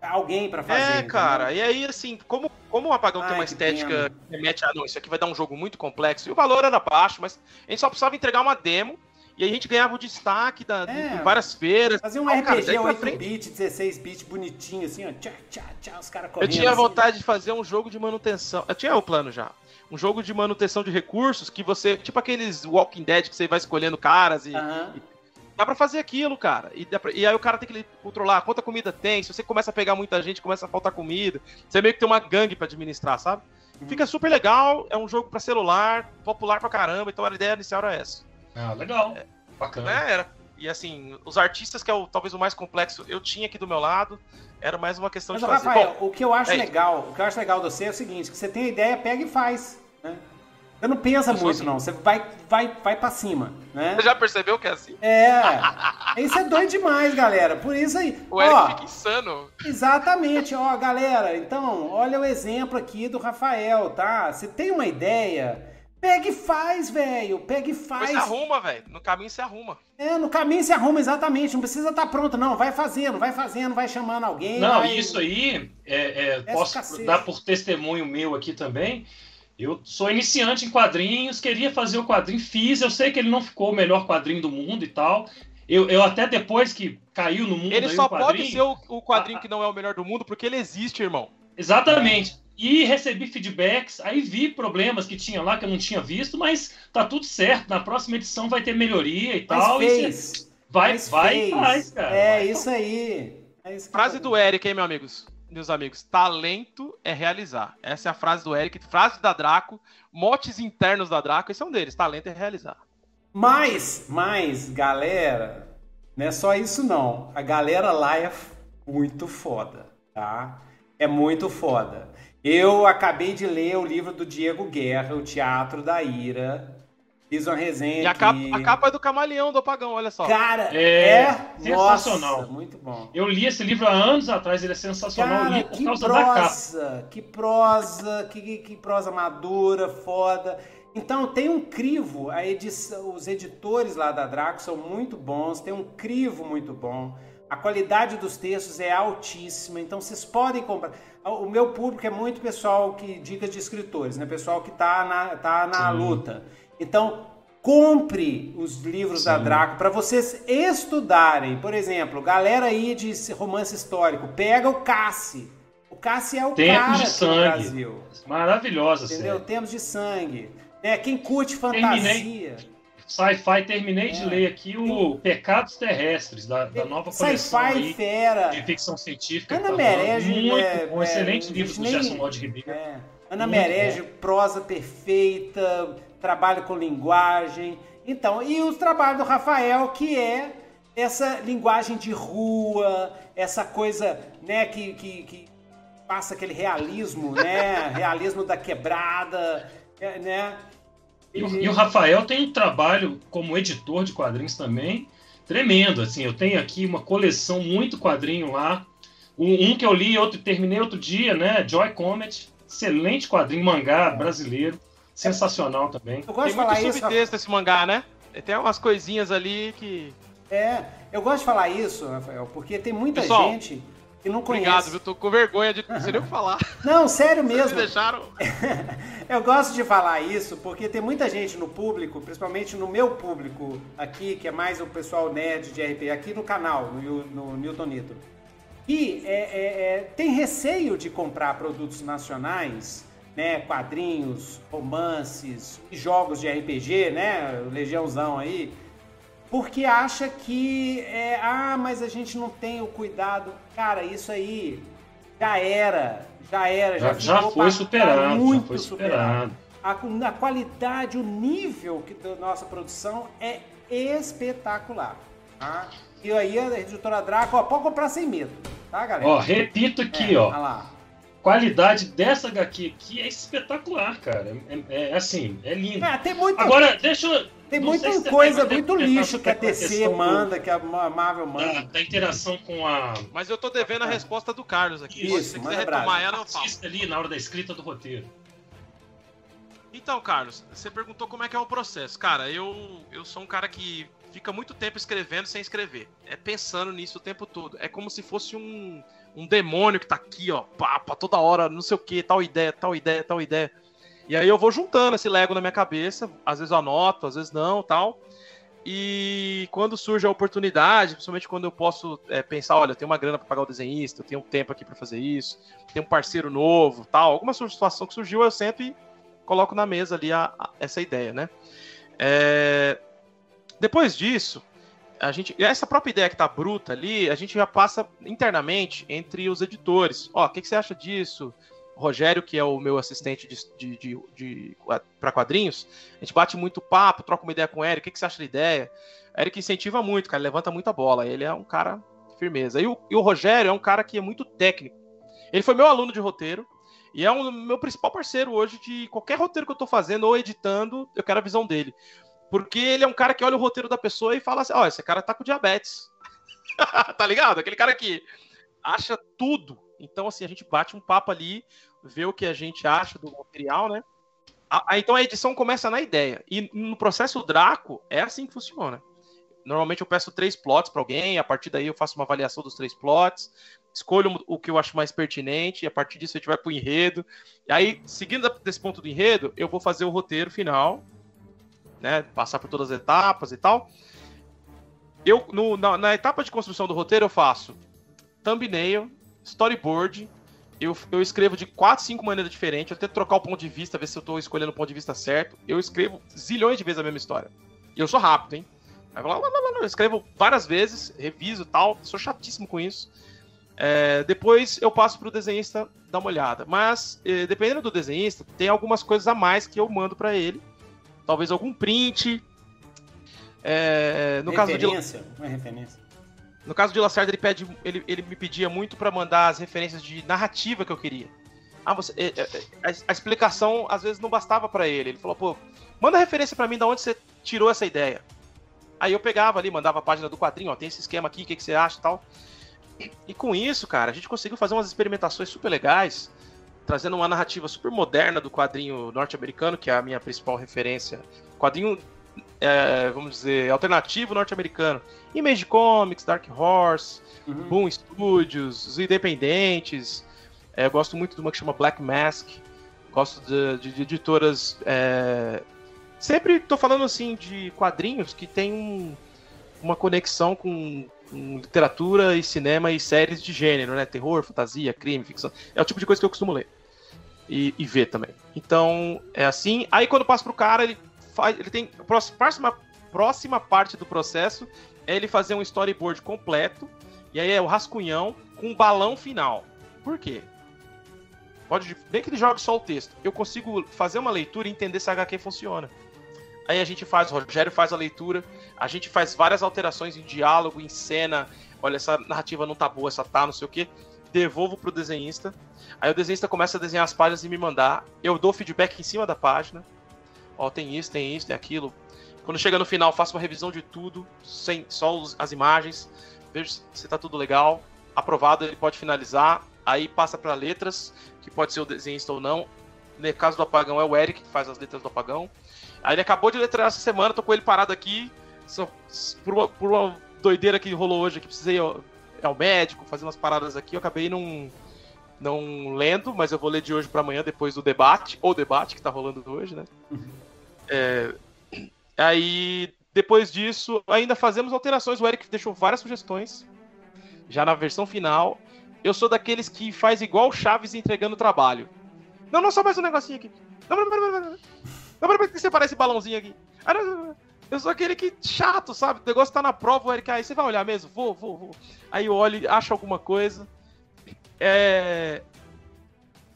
alguém para fazer. É, cara, e aí assim, como, como o Apagão Ai, tem uma estética que remete a, não, isso aqui vai dar um jogo muito complexo, e o valor era baixo, mas a gente só precisava entregar uma demo, e aí a gente ganhava o destaque da, é, várias feiras. Fazer um RPG 8-bit, 16-bit, bonitinho, assim, ó, tchá, tchá, tchá, os caras correndo. Eu tinha assim. vontade de fazer um jogo de manutenção, eu tinha o plano já, um jogo de manutenção de recursos que você. Tipo aqueles Walking Dead que você vai escolhendo caras e. Uhum. e dá pra fazer aquilo, cara. E, pra, e, aí o cara tem que controlar quanta comida tem. Se você começa a pegar muita gente, começa a faltar comida. Você meio que tem uma gangue para administrar, sabe? Uhum. Fica super legal. É um jogo para celular, popular pra caramba. Então a ideia inicial era essa. Ah, legal. É, Bacana. É, era. E assim, os artistas, que é o, talvez o mais complexo, eu tinha aqui do meu lado. Era mais uma questão Mas, de fazer. Rafael, Bom, o que eu acho é legal, o que eu acho legal de você é o seguinte, que você tem a ideia, pega e faz. Né? Você não pensa Eu muito, assim. não. Você vai, vai, vai pra cima, né? Você já percebeu que é assim? É. Isso é doido demais, galera. Por isso aí. O Eric Ó, fica insano. Exatamente, ó, galera. Então, olha o exemplo aqui do Rafael, tá? Você tem uma ideia? Pega e faz, velho. Pega e faz. se arruma, velho. No caminho se arruma. É, no caminho se arruma, exatamente. Não precisa estar pronto, não. Vai fazendo, vai fazendo, vai chamando alguém. Não, vai- isso aí, é, é, posso cacete. dar por testemunho meu aqui também. Eu sou iniciante em quadrinhos, queria fazer o quadrinho, fiz. Eu sei que ele não ficou o melhor quadrinho do mundo e tal. Eu, eu até depois que caiu no mundo Ele aí só o quadrinho, pode ser o, o quadrinho que não é o melhor do mundo porque ele existe, irmão. Exatamente. E recebi feedbacks, aí vi problemas que tinha lá que eu não tinha visto, mas tá tudo certo. Na próxima edição vai ter melhoria e Mas tal. e fez. cê vai, mas vai fez. e faz, cara. É, Vai. isso aí. É isso Frase eu- do Eric, hein, meus amigos? Meus amigos, talento é realizar. Essa é a frase do Eric, frase da Draco, motes internos da Draco, esse é um deles, talento é realizar. Mas, mas, galera, não é só isso não. A galera lá é muito foda, tá? É muito foda. Eu acabei de ler o livro do Diego Guerra, O Teatro da Ira. Fiz uma resenha E a capa, aqui. a capa é do camaleão do apagão, olha só. Cara, É, é, sensacional. Nossa, muito bom. Eu li esse livro há anos atrás, ele é sensacional. eu Cara, li por que causa da capa. prosa, que prosa, que, que, que prosa madura, foda. Então tem um crivo, a edição, os editores lá da Draco são muito bons, tem um crivo muito bom. A qualidade dos textos é altíssima, então vocês podem comprar. O meu público é muito pessoal que dicas de escritores, né? Pessoal que tá na, tá na Sim. luta. Então, compre os livros da Sim. Draco para vocês estudarem. Por exemplo, galera aí de romance histórico, pega o Cassi. O Cassi é o Tempos cara de aqui Sangue. no Brasil. Maravilhosa Entendeu? Tempos de sangue. Né? Quem curte Terminei. Sci-fi, terminei de É. ler aqui o Pecados Terrestres, da, da nova coleção Sci-fi aí fera. de ficção científica. Ana tá Merege. Muito é, bom, é, excelente livro do nem- Gerson Lodge Ribeiro. É. Ana Muito Merege, prosa perfeita, trabalho com linguagem. Então, e os trabalhos do Rafael, que é essa linguagem de rua, essa coisa, né, que, que, que passa aquele realismo, né, realismo da quebrada, é, né. E, o- e o Rafael tem um trabalho como editor de quadrinhos também tremendo. Assim, eu tenho aqui uma coleção muito quadrinho lá. Um, um que eu li, outro terminei outro dia, né? Joy Comet, excelente quadrinho mangá brasileiro, sensacional também. Eu gosto Tem muito isso, subtexto esse mangá, né? Tem umas coisinhas ali que. é, eu gosto de falar isso, Rafael, porque tem muita Pessoal, gente que não. Obrigado, viu? Tô com vergonha de não sei nem o que falar. Não, sério Vocês me mesmo. deixaram. Eu gosto de falar isso porque tem muita gente no público, principalmente no meu público aqui, que é mais o pessoal nerd de RP, aqui no canal, no, no Newton Nitro, que é, é, é, tem receio de comprar produtos nacionais, né, quadrinhos, romances, jogos de RPG, né, Legiãozão aí, porque acha que é, ah, mas a gente não tem o cuidado. Cara, isso aí já era, já era, já, Já, já foi superado, tá já muito foi superado. superado. A, a qualidade, o nível que da nossa produção é espetacular. Tá? E aí a editora Draco, ó, pode comprar sem medo, tá, galera? Ó, repito aqui, É, ó. Qualidade dessa HQ aqui é espetacular, cara. É, é assim, é lindo. É, tem muita, Agora, deixa eu. tem não muita se coisa, vai muito lixo que a DC do- manda, que a Marvel Da, manda. da interação com a Mas eu tô devendo a resposta do Carlos aqui. Isso, Se você quiser retomar ela, eu falo. ali na hora da escrita do roteiro. Então, Carlos, você perguntou como é que é o processo. Cara, eu, eu sou um cara que fica muito tempo escrevendo sem escrever. É pensando nisso o tempo todo. É como se fosse um, um demônio que tá aqui, ó, pá, toda hora, não sei o que, tal ideia, tal ideia, tal ideia. E aí eu vou juntando esse Lego na minha cabeça, às vezes eu anoto, às vezes não, tal. E quando surge a oportunidade, principalmente quando eu posso é, pensar, olha, eu tenho uma grana para pagar o desenhista, eu tenho um tempo aqui para fazer isso, tem um parceiro novo, tal, alguma situação que surgiu, eu sento e coloco na mesa ali a- a- essa ideia, né? É, depois disso, a gente, essa própria ideia que tá bruta ali, a gente já passa internamente entre os editores. Ó, o que, que você acha disso? Rogério, que é o meu assistente de, de, de, de para quadrinhos, a gente bate muito papo, troca uma ideia com o Eric, o que, que você acha da ideia? O Eric incentiva muito, cara, levanta muita bola, ele é um cara firmeza. E o, e o Rogério é um cara que é muito técnico. Ele foi meu aluno de roteiro, E é o um, meu principal parceiro hoje de qualquer roteiro que eu tô fazendo ou editando, eu quero a visão dele. Porque ele é um cara que olha o roteiro da pessoa e fala assim: ó, oh, esse cara tá com diabetes. tá ligado? Aquele cara que acha tudo. Então, assim, a gente bate um papo ali, vê o que a gente acha do material, né? A, a, então a edição começa na ideia. E no processo Draco, é assim que funciona. Normalmente eu peço três plots para alguém, a partir daí eu faço uma avaliação dos três plots, escolho o que eu acho mais pertinente, e a partir disso a gente vai pro enredo. E aí, seguindo desse ponto do enredo, eu vou fazer o roteiro final, né? Passar por todas as etapas e tal. Eu, no, na, na etapa de construção do roteiro, eu faço thumbnail, storyboard, eu, eu escrevo de 4, 5 maneiras diferentes, eu tento trocar o ponto de vista, ver se eu tô escolhendo o ponto de vista certo. Eu escrevo zilhões de vezes a mesma história. E eu sou rápido, hein? Eu escrevo várias vezes, reviso tal, sou chatíssimo com isso. É, depois eu passo para o desenhista dar uma olhada. Mas, eh, dependendo do desenhista, tem algumas coisas a mais que eu mando para ele. Talvez algum print. É, no referência, caso de, uma referência. No caso de Lacerda, ele, pede, ele, ele me pedia muito para mandar as referências de narrativa que eu queria. Ah, você, é, é, a, a, explicação às vezes não bastava para ele. Ele falou, pô, manda referência para mim de onde você tirou essa ideia. Aí eu pegava ali, mandava a página do quadrinho, ó, tem esse esquema aqui, o que, que você acha e tal. E com isso, cara, a gente conseguiu fazer umas experimentações super legais, trazendo uma narrativa super moderna do quadrinho norte-americano, que é a minha principal referência. Quadrinho, é, vamos dizer, alternativo norte-americano. Image Comics, Dark Horse, uhum. Boom Studios, os independentes. É, eu gosto muito de uma que chama Black Mask. Gosto de, de, de editoras é, Sempre tô falando assim de quadrinhos que tem um, uma conexão com, com, literatura e cinema e séries de gênero, né? Terror, fantasia, crime, ficção. É o tipo de coisa que eu costumo ler. E, e ver também. Então, é assim. Aí quando eu passo pro cara, ele faz. Ele tem. Próxima, próxima parte do processo é ele fazer um storyboard completo. E aí é o rascunhão com um balão final. Por quê? Pode. Bem que ele jogue só o texto. Eu consigo fazer uma leitura e entender se a HQ funciona. Aí a gente faz, o Rogério faz a leitura, a gente faz várias alterações em diálogo, em cena. Olha, essa narrativa não tá boa, essa tá, não sei o quê. Devolvo pro desenhista. Aí o desenhista começa a desenhar as páginas e me mandar. Eu dou feedback em cima da página. Ó, tem isso, tem isso, tem aquilo. Quando chega no final, faço uma revisão de tudo, sem só as imagens. Vejo se tá tudo legal. Aprovado, ele pode finalizar. Aí passa para letras, que pode ser o desenhista ou não. No caso do apagão, é o Eric que faz as letras do apagão. Aí ele acabou de letrar essa semana, tô com ele parado aqui. Só, por, uma, por uma doideira que rolou hoje que precisei ao médico, fazer umas paradas aqui, eu acabei não, não lendo, mas eu vou ler de hoje para amanhã, depois do debate, ou debate que tá rolando hoje, né? Uhum. É, aí, depois disso, ainda fazemos alterações. O Eric deixou várias sugestões, já na versão final. Eu sou daqueles que faz igual Chaves entregando trabalho. Não, não, só mais um negocinho aqui. Não, não, não, não, não. Não, por que separar esse balãozinho aqui? Ah, eu sou aquele que chato, sabe? O negócio tá na prova, o Eric, aí você vai olhar mesmo? Vou, vou, vou. Aí eu olho, acho alguma coisa. É...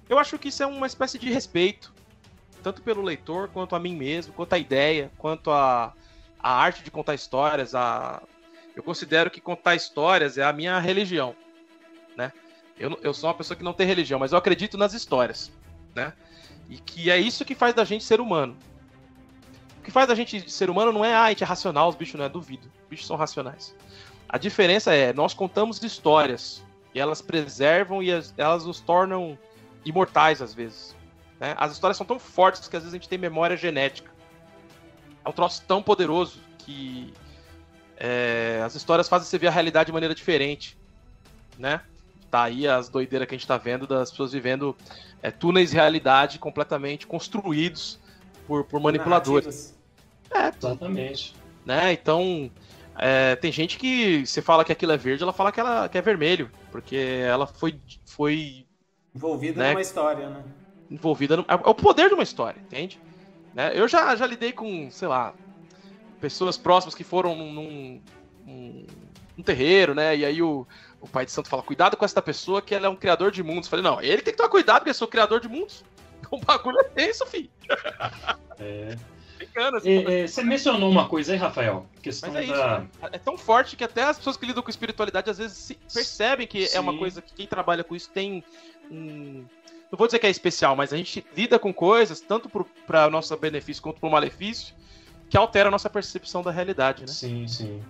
Eu acho que isso é uma espécie de respeito, tanto pelo leitor, quanto a mim mesmo, quanto a ideia, quanto a, a arte de contar histórias. A... Eu considero que contar histórias é a minha religião, né? Eu, eu sou uma pessoa que não tem religião, mas eu acredito nas histórias, né? E que é isso que faz da gente ser humano. O que faz da gente ser humano não é, ah, a gente é racional, os bichos não é duvido. Os bichos são racionais. A diferença é, nós contamos histórias e elas preservam e as, elas nos tornam imortais às vezes. Né? As histórias são tão fortes que às vezes a gente tem memória genética. É um troço tão poderoso que é, as histórias fazem você ver a realidade de maneira diferente, né? Tá aí as doideiras que a gente tá vendo das pessoas vivendo é, túneis de realidade completamente construídos por, por manipuladores. É, exatamente. Né? Então, é, tem gente que você fala que aquilo é verde, ela fala que, ela, que é vermelho, porque ela foi. foi envolvida né, numa história, né? Envolvida no, é, é o poder de uma história, entende? Né? Eu já, já lidei com, sei lá, pessoas próximas que foram num, num, num, num terreiro, né? E aí o, o pai de santo fala: cuidado com essa pessoa que ela é um criador de mundos. Eu falei: não, ele tem que tomar cuidado porque eu sou criador de mundos. O bagulho é isso, filho. É. assim, você mencionou uma coisa aí, Rafael. Questão Mas é, da... isso, é tão forte que até as pessoas que lidam com espiritualidade às vezes percebem que Sim. é uma coisa que quem trabalha com isso tem um, não vou dizer que é especial, mas a gente lida com coisas, tanto para nosso benefício quanto para o malefício, que altera a nossa percepção da realidade, né? Sim, sim.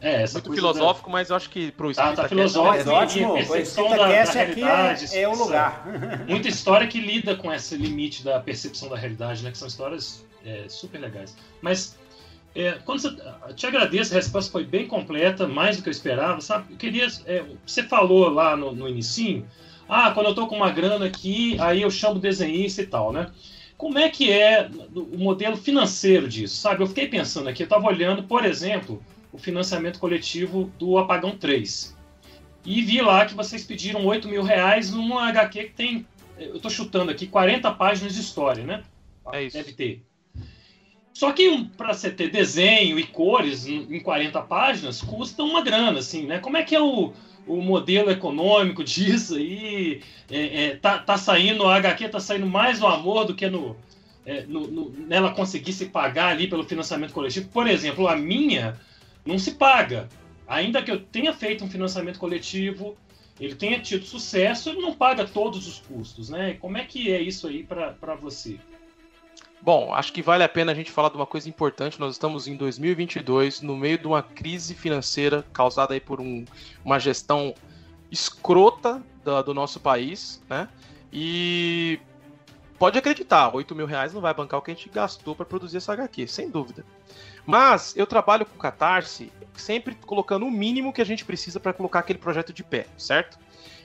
É, essa Muito filosófico, da... mas eu acho que pro tá, tá filosófico, é ótimo. A percepção da, da realidade é, é, o lugar. Muita história que lida com esse limite da percepção da realidade, né? Que são histórias é, super legais. Mas é, quando você, te agradeço, a resposta foi bem completa, mais do que eu esperava, sabe? Eu queria, é, você falou lá no, no inicinho, ah, quando eu tô com uma grana aqui, aí eu chamo desenhista e tal, né? Como é que é o modelo financeiro disso, sabe? Eu fiquei pensando aqui, eu estava olhando, por exemplo, o financiamento coletivo do Apagão 3. E vi lá que vocês pediram 8 mil reais numa HQ que tem, eu estou chutando aqui, 40 páginas de história, né? É isso. Deve ter. Só que para você ter desenho e cores em 40 páginas custa uma grana, assim, né? Como é que é o, o modelo econômico disso aí? É, é, tá, tá saindo, a HQ tá saindo mais no amor do que no, é, no, no, nela conseguir se pagar ali pelo financiamento coletivo. Por exemplo, a minha não se paga. Ainda que eu tenha feito um financiamento coletivo, ele tenha tido sucesso, ele não paga todos os custos, né? Como é que é isso aí para você? Bom, acho que vale a pena a gente falar de uma coisa importante. Nós estamos em 2022, no meio de uma crise financeira causada aí por um, uma gestão escrota do, do nosso país, né? E pode acreditar, 8 mil reais não vai bancar o que a gente gastou para produzir essa HQ, sem dúvida. Mas eu trabalho com Catarse sempre colocando o mínimo que a gente precisa para colocar aquele projeto de pé, certo?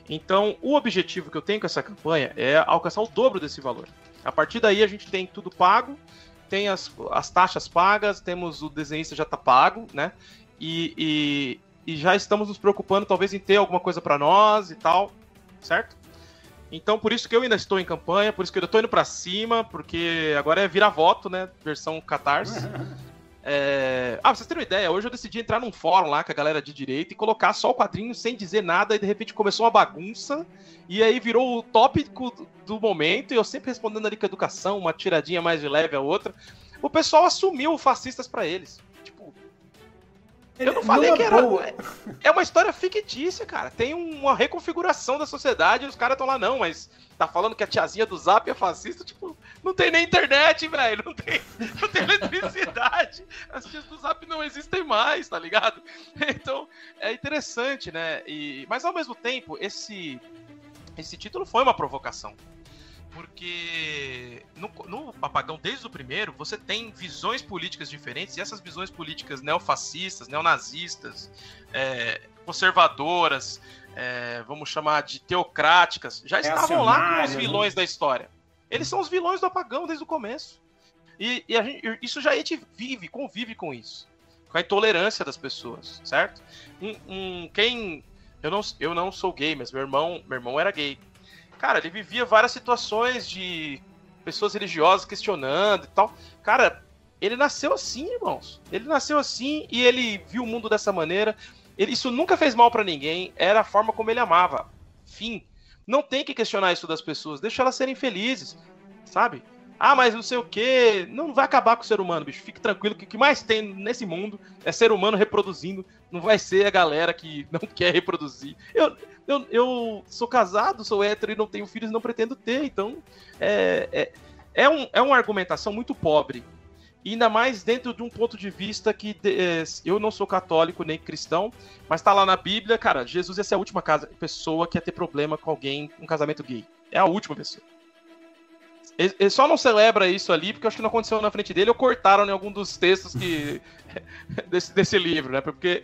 Então, o objetivo que eu tenho com essa campanha é alcançar o dobro desse valor. A partir daí a gente tem tudo pago, tem as, as taxas pagas, temos o desenhista já está pago, né? E, e, e, já estamos nos preocupando talvez em ter alguma coisa para nós e tal, certo? Então por isso que eu ainda estou em campanha, por isso que eu estou indo para cima, porque agora é virar voto, né? Versão Catarse. É... Ah, pra vocês terem uma ideia, hoje eu decidi entrar num fórum lá com a galera de direita e colocar só o quadrinho sem dizer nada e de repente começou uma bagunça e aí virou o tópico do momento e eu sempre respondendo ali com educação, uma tiradinha mais de leve a outra. O pessoal assumiu fascistas para eles. Tipo, eu não falei que era. É uma história fictícia, cara. Tem uma reconfiguração da sociedade e os caras estão lá, não, mas tá falando que a tiazinha do Zap é fascista, tipo, não tem nem internet, velho, não tem, não tem eletricidade, as tias do Zap não existem mais, tá ligado? Então, é interessante, né? E, mas ao mesmo tempo, esse, esse título foi uma provocação. Porque no, no Apagão, desde o primeiro, você tem visões políticas diferentes, e essas visões políticas neofascistas, neonazistas, é, conservadoras, é, vamos chamar de teocráticas, já estavam lá com os vilões né? da história. Eles são os vilões do apagão desde o começo. E, e gente, isso já a gente vive, convive com isso. Com a intolerância das pessoas, certo? Um, um, quem. Eu não, eu não sou gay, mas meu irmão, meu irmão era gay. Cara, ele vivia várias situações de pessoas religiosas questionando e tal. Cara, ele nasceu assim, irmãos. Ele nasceu assim e ele viu o mundo dessa maneira. Ele, isso nunca fez mal para ninguém, era a forma como ele amava. Fim. Não tem que questionar isso das pessoas, deixa elas serem felizes, sabe? Ah, mas não sei o que, não vai acabar com o ser humano, bicho. Fique tranquilo que o que mais tem nesse mundo é ser humano reproduzindo, não vai ser a galera que não quer reproduzir. Eu, eu, eu sou casado, sou hétero e não tenho filhos, não pretendo ter, então é, é, é, um, é uma argumentação muito pobre ainda mais dentro de um ponto de vista que é, eu não sou católico nem cristão, mas tá lá na Bíblia, cara, Jesus ia ser a última casa, pessoa que ia ter problema com alguém, um casamento gay. É a última pessoa. Ele, ele, só não celebra isso ali porque eu acho que não aconteceu na frente dele ou cortaram em algum dos textos que desse, desse livro, né? Porque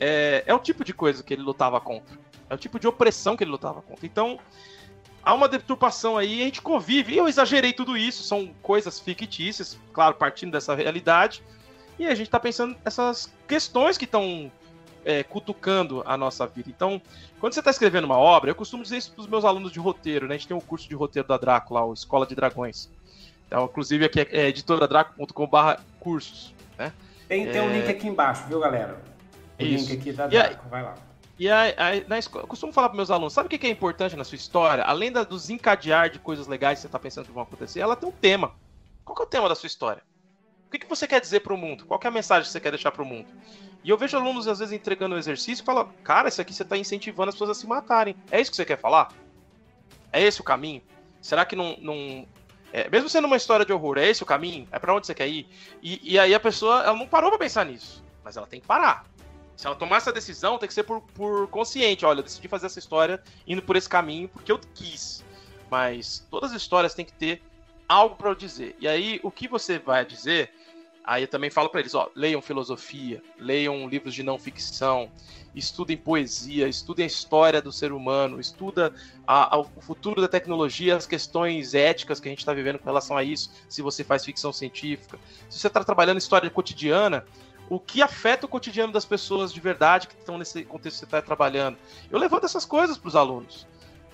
é, é o tipo de coisa que ele lutava contra. É o tipo de opressão que ele lutava contra. Então, há uma deturpação aí, a gente convive. Eu exagerei tudo isso, são coisas fictícias, claro, partindo dessa realidade. E a gente está pensando nessas questões que estão é, cutucando a nossa vida. Então, quando você está escrevendo uma obra, eu costumo dizer isso para os meus alunos de roteiro, né? A gente tem um curso de roteiro da Draco lá, o Escola de Dragões. Então, inclusive aqui é, é editoradraco.com.br cursos, né? Tem, tem um é, link aqui embaixo, viu, galera? O isso. link aqui da Draco, vai lá. E aí, aí, na escola, eu costumo falar para meus alunos, sabe o que é importante na sua história? Além da, dos encadear de coisas legais que você está pensando que vão acontecer, ela tem um tema. Qual é o tema da sua história? O que, que você quer dizer para o mundo? Qual é a mensagem que você quer deixar para o mundo? E eu vejo alunos às vezes entregando um exercício e falam, cara, isso aqui você está incentivando as pessoas a se matarem. É isso que você quer falar? É esse o caminho? Será que não. não é, mesmo sendo uma história de horror, é esse o caminho? É para onde você quer ir? E, e aí a pessoa ela não parou pra pensar nisso. Mas ela tem que parar. Se ela tomar essa decisão, tem que ser por, por consciente. Olha, eu decidi fazer essa história indo por esse caminho porque eu quis. Mas todas as histórias têm que ter algo para dizer. E aí, o que você vai dizer Aí eu também falo para eles, ó, leiam filosofia, leiam livros de não ficção, estudem poesia, estudem a história do ser humano, estuda a, a, o futuro da tecnologia, as questões éticas que a gente está vivendo com relação a isso, se você faz ficção científica. Se você está trabalhando história cotidiana, o que afeta o cotidiano das pessoas de verdade que estão nesse contexto que você está trabalhando. Eu levanto essas coisas para os alunos,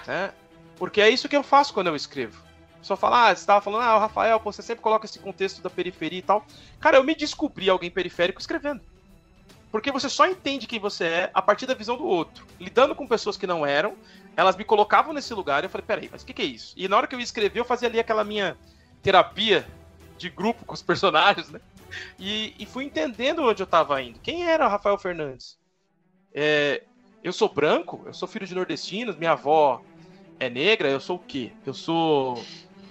né? Porque é isso que eu faço quando eu escrevo só fala, ah, você tava falando, ah, o Rafael, pô, você sempre coloca esse contexto da periferia e tal. Cara, eu me descobri alguém periférico escrevendo. Porque você só entende quem você é a partir da visão do outro. Lidando com pessoas que não eram, elas me colocavam nesse lugar e eu falei, peraí, mas o que, que é isso? E na hora que eu ia escrever, eu fazia ali aquela minha terapia de grupo com os personagens, né? E, e fui entendendo onde eu tava indo. Quem era o Rafael Fernandes? É, eu sou branco, eu sou filho de nordestinos, minha avó é negra, eu sou o quê? Eu sou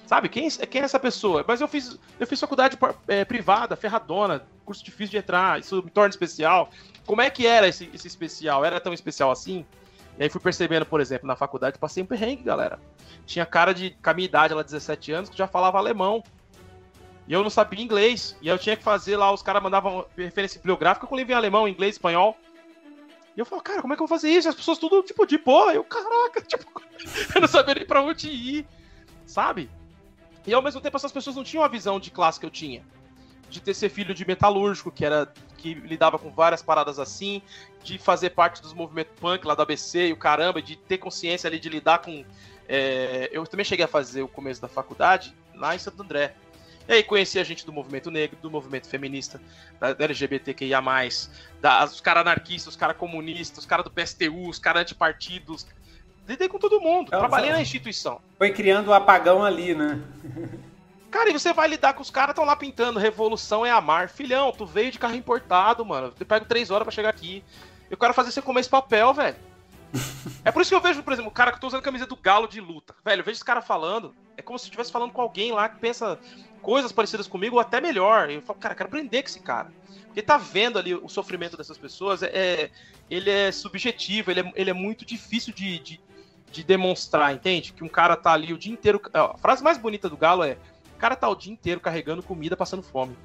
Sabe, quem, quem é essa pessoa? Mas eu fiz, eu fiz faculdade é, privada, ferradona, curso difícil de entrar, isso me torna especial. Como é que era esse, esse especial? Era tão especial assim? E aí fui percebendo, por exemplo, na faculdade, passei um perrengue, galera. Tinha cara de, com a minha idade, ela 17 anos, que já falava alemão. E eu não sabia inglês. E eu tinha que fazer lá, os caras mandavam referência bibliográfica com livro em alemão, inglês, espanhol. E eu falo, cara, como é que eu vou fazer isso? As pessoas tudo, tipo, de boa. Eu, caraca, tipo, eu não sabia nem pra onde ir, sabe? E ao mesmo tempo essas pessoas não tinham a visão de classe que eu tinha. De ter ser filho de metalúrgico, que era que lidava com várias paradas assim, de fazer parte dos movimentos punk lá da ABC e o caramba, de ter consciência ali de lidar com. É... eu também cheguei a fazer o começo da faculdade lá em Santo André. E aí conheci a gente do movimento negro, do movimento feminista, da, da LGBTQIA, da, os caras anarquistas, os caras comunistas, os caras do PSTU, os caras antipartidos, Lidei com todo mundo, é, trabalhei na instituição. Foi criando o um apagão ali, né? Cara, e você vai lidar com os caras estão lá pintando Revolução é Amar. Filhão, tu veio de carro importado, mano. Eu pego três horas para chegar aqui. Eu quero fazer você comer esse papel, velho. É por isso que eu vejo, por exemplo, o cara que tô usando a camisa do galo de luta. Velho, eu vejo esse cara falando. É como se eu estivesse falando com alguém lá que pensa coisas parecidas comigo ou até melhor. Eu falo, cara, eu quero aprender com esse cara. Porque tá vendo ali o sofrimento dessas pessoas, é, é ele é subjetivo, ele é, ele é muito difícil de, de, de demonstrar, entende? Que um cara tá ali o dia inteiro. A frase mais bonita do Galo é: o cara tá o dia inteiro carregando comida, passando fome.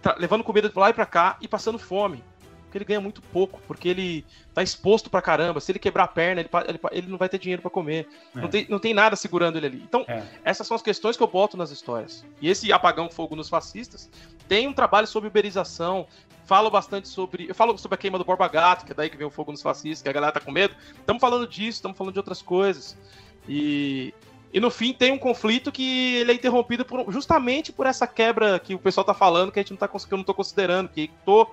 Tá, levando comida de lá e pra cá e passando fome. Porque ele ganha muito pouco, porque ele tá exposto pra caramba. Se ele quebrar a perna, ele, ele, ele não vai ter dinheiro para comer. É. Não, tem, não tem nada segurando ele ali. Então, é. essas são as questões que eu boto nas histórias. E esse apagão fogo nos fascistas tem um trabalho sobre uberização, falo bastante sobre. Eu falo sobre a queima do Borba Gato, que é daí que vem o fogo nos fascistas, que a galera tá com medo. Estamos falando disso, estamos falando de outras coisas. E, e no fim tem um conflito que ele é interrompido por, justamente por essa quebra que o pessoal tá falando, que a gente não tá que eu não tô considerando, que tô.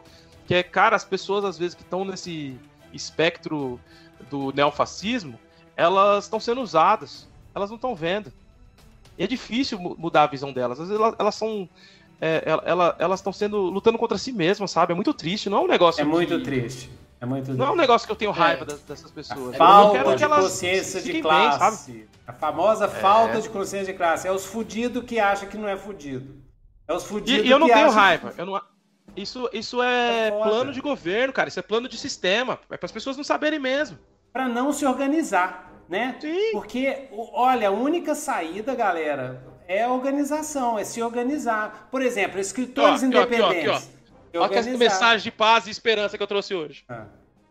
Que é, cara, as pessoas às vezes que estão nesse espectro do neofascismo, elas estão sendo usadas. Elas não estão vendo. E é difícil mudar a visão delas. Às vezes elas, elas são é, ela, elas estão sendo lutando contra si mesmas, sabe? É muito triste, não é um negócio. É muito triste. É muito não é um negócio que eu tenho raiva é. dessas pessoas. A falta de consciência de classe. Bem, a famosa é. falta de consciência de classe. É os fudidos que acham que não é fudido. É os fudidos E, e eu não tenho raiva. Que... Eu não... Isso, isso é, é plano de governo, cara. Isso é plano de sistema. É para as pessoas não saberem mesmo. Para não se organizar, né? Sim. Porque, olha, a única saída, galera, é organização, é se organizar. Por exemplo, escritores ó, independentes. Aqui, ó, Olha essa mensagem de paz e esperança que eu trouxe hoje. Ah.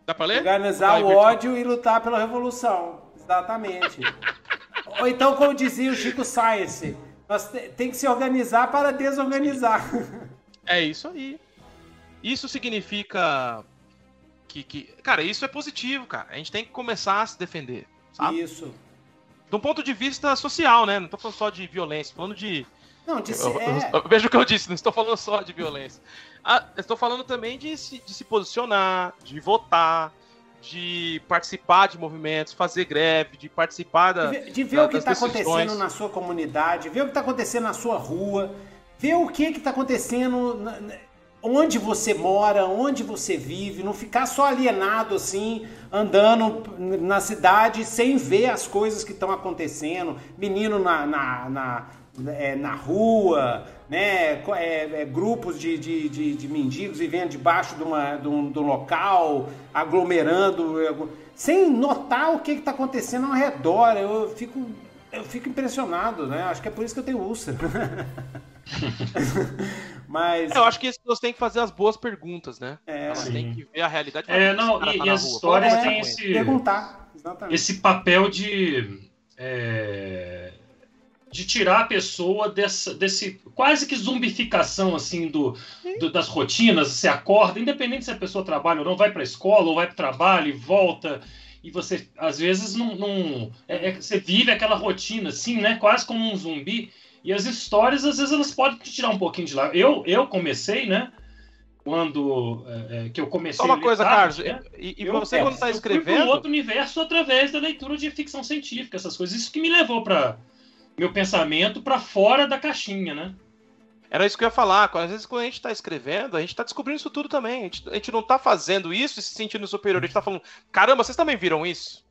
Dá pra ler? Organizar o ódio e lutar pela revolução. Exatamente. Ou então, como dizia o Chico Science, nós tem que se organizar para desorganizar. É isso aí. Isso significa que, que. Cara, isso é positivo, cara. A gente tem que começar a se defender. Sabe? Isso de um ponto de vista social, né? Não tô falando só de violência, falando de. Não, de eu, é... eu, veja o que eu disse, não estou falando só de violência. Ah, estou falando também de se, de se posicionar, de votar, de participar de movimentos, fazer greve, de participar da. De, de ver da, o que está acontecendo na sua comunidade, ver o que está acontecendo na sua rua, ver o que está acontecendo. Na, onde você mora, onde você vive, não ficar só alienado assim, andando na cidade sem ver as coisas que estão acontecendo, menino na, na, na, é, na rua, né? É, é, grupos de, de, de, de, mendigos vivendo debaixo de, uma, de, um, de um local, aglomerando, sem notar o que está acontecendo ao redor. Eu fico, eu fico impressionado, né? Acho que é por isso que eu tenho úlcera. Mas. Eu acho que as pessoas têm que fazer as boas perguntas, né? É, Elas sim. têm que ver a realidade. É, não, e, tá e as histórias É, têm esse, Perguntar, exatamente. esse papel de. é, de tirar a pessoa dessa, desse quase que zumbificação assim do, do- das rotinas. Você acorda, independente se a pessoa trabalha ou não, vai para a escola ou vai para o trabalho e volta. E você, às vezes, não. não- é- é- você vive aquela rotina, assim, né? Quase como um zumbi. E as histórias, às vezes, elas podem te tirar um pouquinho de lá. Eu, eu comecei, né? Quando. é, é, que eu comecei. Só uma a coisa, tarde, Carlos. né? E, e Eu- você, é, quando está eu escrevendo. outro universo através da leitura de ficção científica, essas coisas. Isso que me levou para meu pensamento para fora da caixinha, né? Era isso que eu ia falar. Às vezes, quando a gente está escrevendo, a gente está descobrindo isso tudo também. A gente, a gente não está fazendo isso e se sentindo superior. A gente está falando, caramba, vocês também viram isso?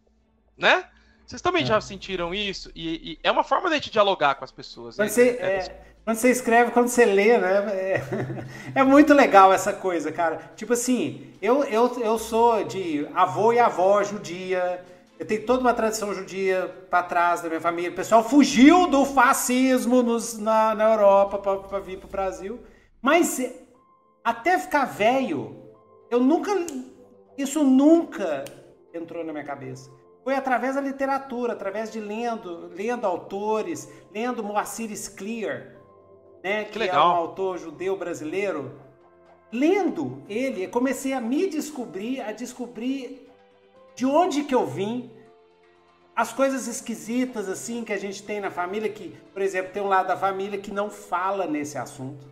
Né? Vocês também É. já sentiram isso? E, e é uma forma da gente dialogar com as pessoas. Quando né? você, É, é, quando você escreve, quando você lê, né? É, é muito legal essa coisa, cara. Tipo assim, eu, eu, eu sou de avô e avó judia. Eu tenho toda uma tradição judia pra trás da minha família. O pessoal fugiu do fascismo nos, na, na Europa pra, pra vir pro Brasil. Mas é, até ficar velho, eu nunca. Isso nunca entrou na minha cabeça. Foi através da literatura, através de lendo, lendo autores, lendo Moacir Scliar, né, que, é legal. um autor judeu brasileiro. Lendo ele, comecei a me descobrir, a descobrir de onde que eu vim, as coisas esquisitas assim que a gente tem na família, que, por exemplo, tem um lado da família que não fala nesse assunto.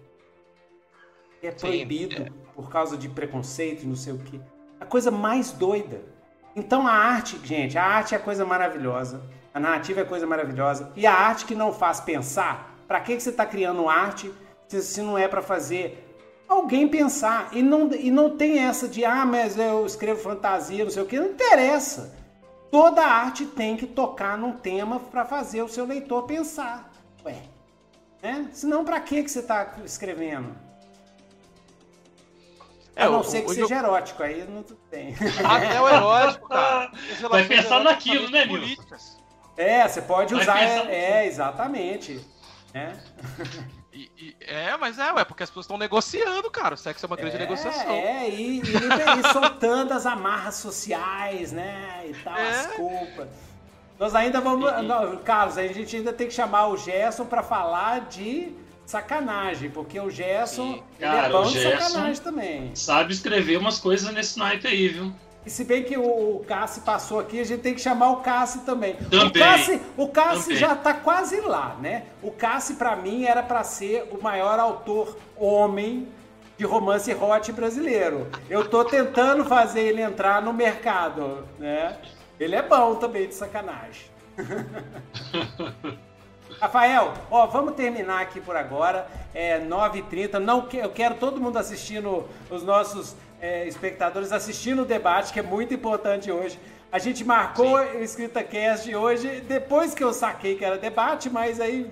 Que é Sim, proibido por causa de preconceito, e não sei o quê. A coisa mais doida. Então a arte, gente, a arte é coisa maravilhosa. A narrativa é coisa maravilhosa. E a arte que não faz pensar, pra que, que você está criando arte se, se não é pra fazer alguém pensar? E não, e não tem essa de, ah, mas eu escrevo fantasia, não sei o que. Não interessa. Toda arte tem que tocar num tema pra fazer o seu leitor pensar. Ué, né? Senão pra que, que você tá escrevendo? É, a não o- ser que o- seja erótico, aí não tem. Até o erótico, cara. Vai relações pensar naquilo, né, políticas. É, você pode Vai usar. É, é, exatamente. É. E- e- é, mas é, ué, porque as pessoas estão negociando, cara. O sexo é uma grande negociação. É, e, e, e soltando as amarras sociais, né? E tal, É. as culpas. Nós ainda vamos. E- e- não, Carlos, a gente ainda tem que chamar o Gerson pra falar de sacanagem, porque o Gerson Sim. Cara, é bom o de sacanagem também. Sabe escrever umas coisas nesse naipe aí, viu? E se bem que o Cassi passou aqui, a gente tem que chamar o Cassi também. O Também. Cassi, o Cassi já tá quase lá, né? O Cassi, pra mim, era pra ser o maior autor homem de romance hot brasileiro. Eu tô tentando fazer ele entrar no mercado, né? Ele é bom também de sacanagem. Rafael, ó, vamos terminar aqui por agora. É 9h30. Não, que- eu quero todo mundo assistindo, os nossos é, espectadores assistindo o debate, que é muito importante hoje. A gente marcou o EscritaCast hoje, depois que eu saquei que era debate, mas aí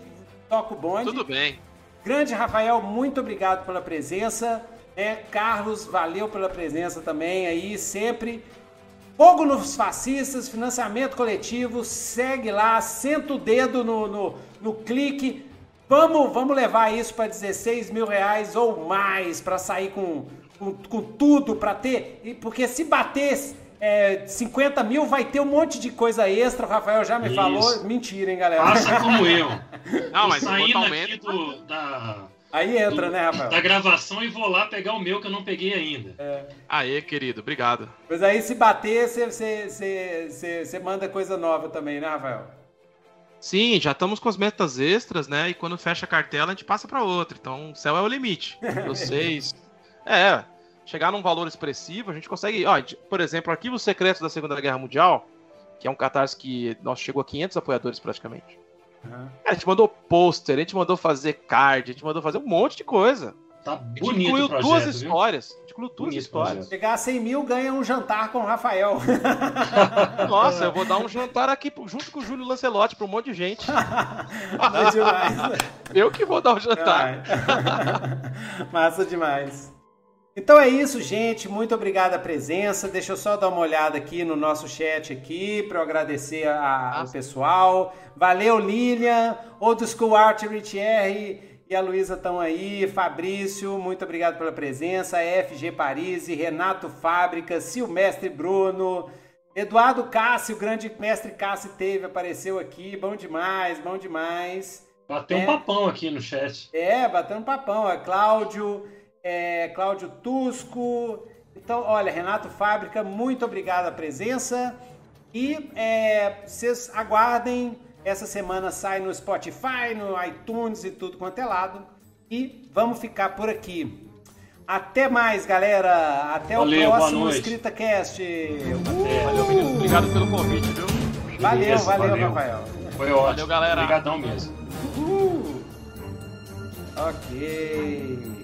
toca o bonde. Tudo bem. Grande Rafael, muito obrigado pela presença. né? Carlos, valeu pela presença também aí, sempre. Fogo nos fascistas, financiamento coletivo, segue lá, senta o dedo no, no, no clique. Vamos, vamos levar isso para 16 mil reais ou mais para sair com, com, com tudo, para ter. e- Porque se bater é, 50 mil, vai ter um monte de coisa extra. O Rafael já me Isso. falou. Mentira, hein, galera? Faça como eu. Não, mas aumenta. do, da, Aí entra, né, Rafael? da gravação e vou lá pegar o meu que eu não peguei ainda. Aê, querido, obrigado. Mas aí se bater, você- você você- você- você manda coisa nova também, né, Rafael? Sim, já estamos com as metas extras, né? E quando fecha a cartela, a gente passa para outra. Então, o céu é o limite. Vocês. É, chegar num valor expressivo, a gente consegue. Ó, por exemplo, Arquivos Secretos da Segunda Guerra Mundial, que é um catarse que nós chegou a 500 apoiadores praticamente. A gente mandou pôster, a gente mandou fazer card, a gente mandou fazer um monte de coisa. Tá A gente bonito incluiu o projeto, duas viu? histórias. A gente incluiu duas Bonito histórias. projeto. Chegar a 100 mil, ganha um jantar com o Rafael. Nossa, eu vou dar um jantar aqui junto com o Júlio Lancelotti pra um monte de gente. Massa demais. Eu que vou dar o jantar. Ai. Massa demais. Então é isso, gente. Muito obrigado a presença. Deixa eu só dar uma olhada aqui no nosso chat aqui para eu agradecer a- ao pessoal. Valeu, Lilian, Old School Archery Thierry e a Luísa estão aí. Fabrício, muito obrigado pela presença. FG Paris, Renato Fábrica, Silmestre Bruno. Eduardo Cássio, o grande mestre Cássio teve, apareceu aqui. Bom demais, bom demais. Bateu É. um papão aqui no chat. É, batendo papão. É Cláudio, é, Cláudio Tusco. Então, olha, Renato Fábrica, muito obrigado a presença. E é, vocês aguardem. Essa semana sai no Spotify, no iTunes e tudo quanto é lado. E vamos ficar por aqui. Até mais, galera. Até Valeu, o próximo. EscritaCast. Valeu, meninos. Obrigado pelo convite, viu? Valeu, Beleza, valeu, valeu. Rafael. Foi ótimo. galera. Obrigadão mesmo. Uhul. Ok.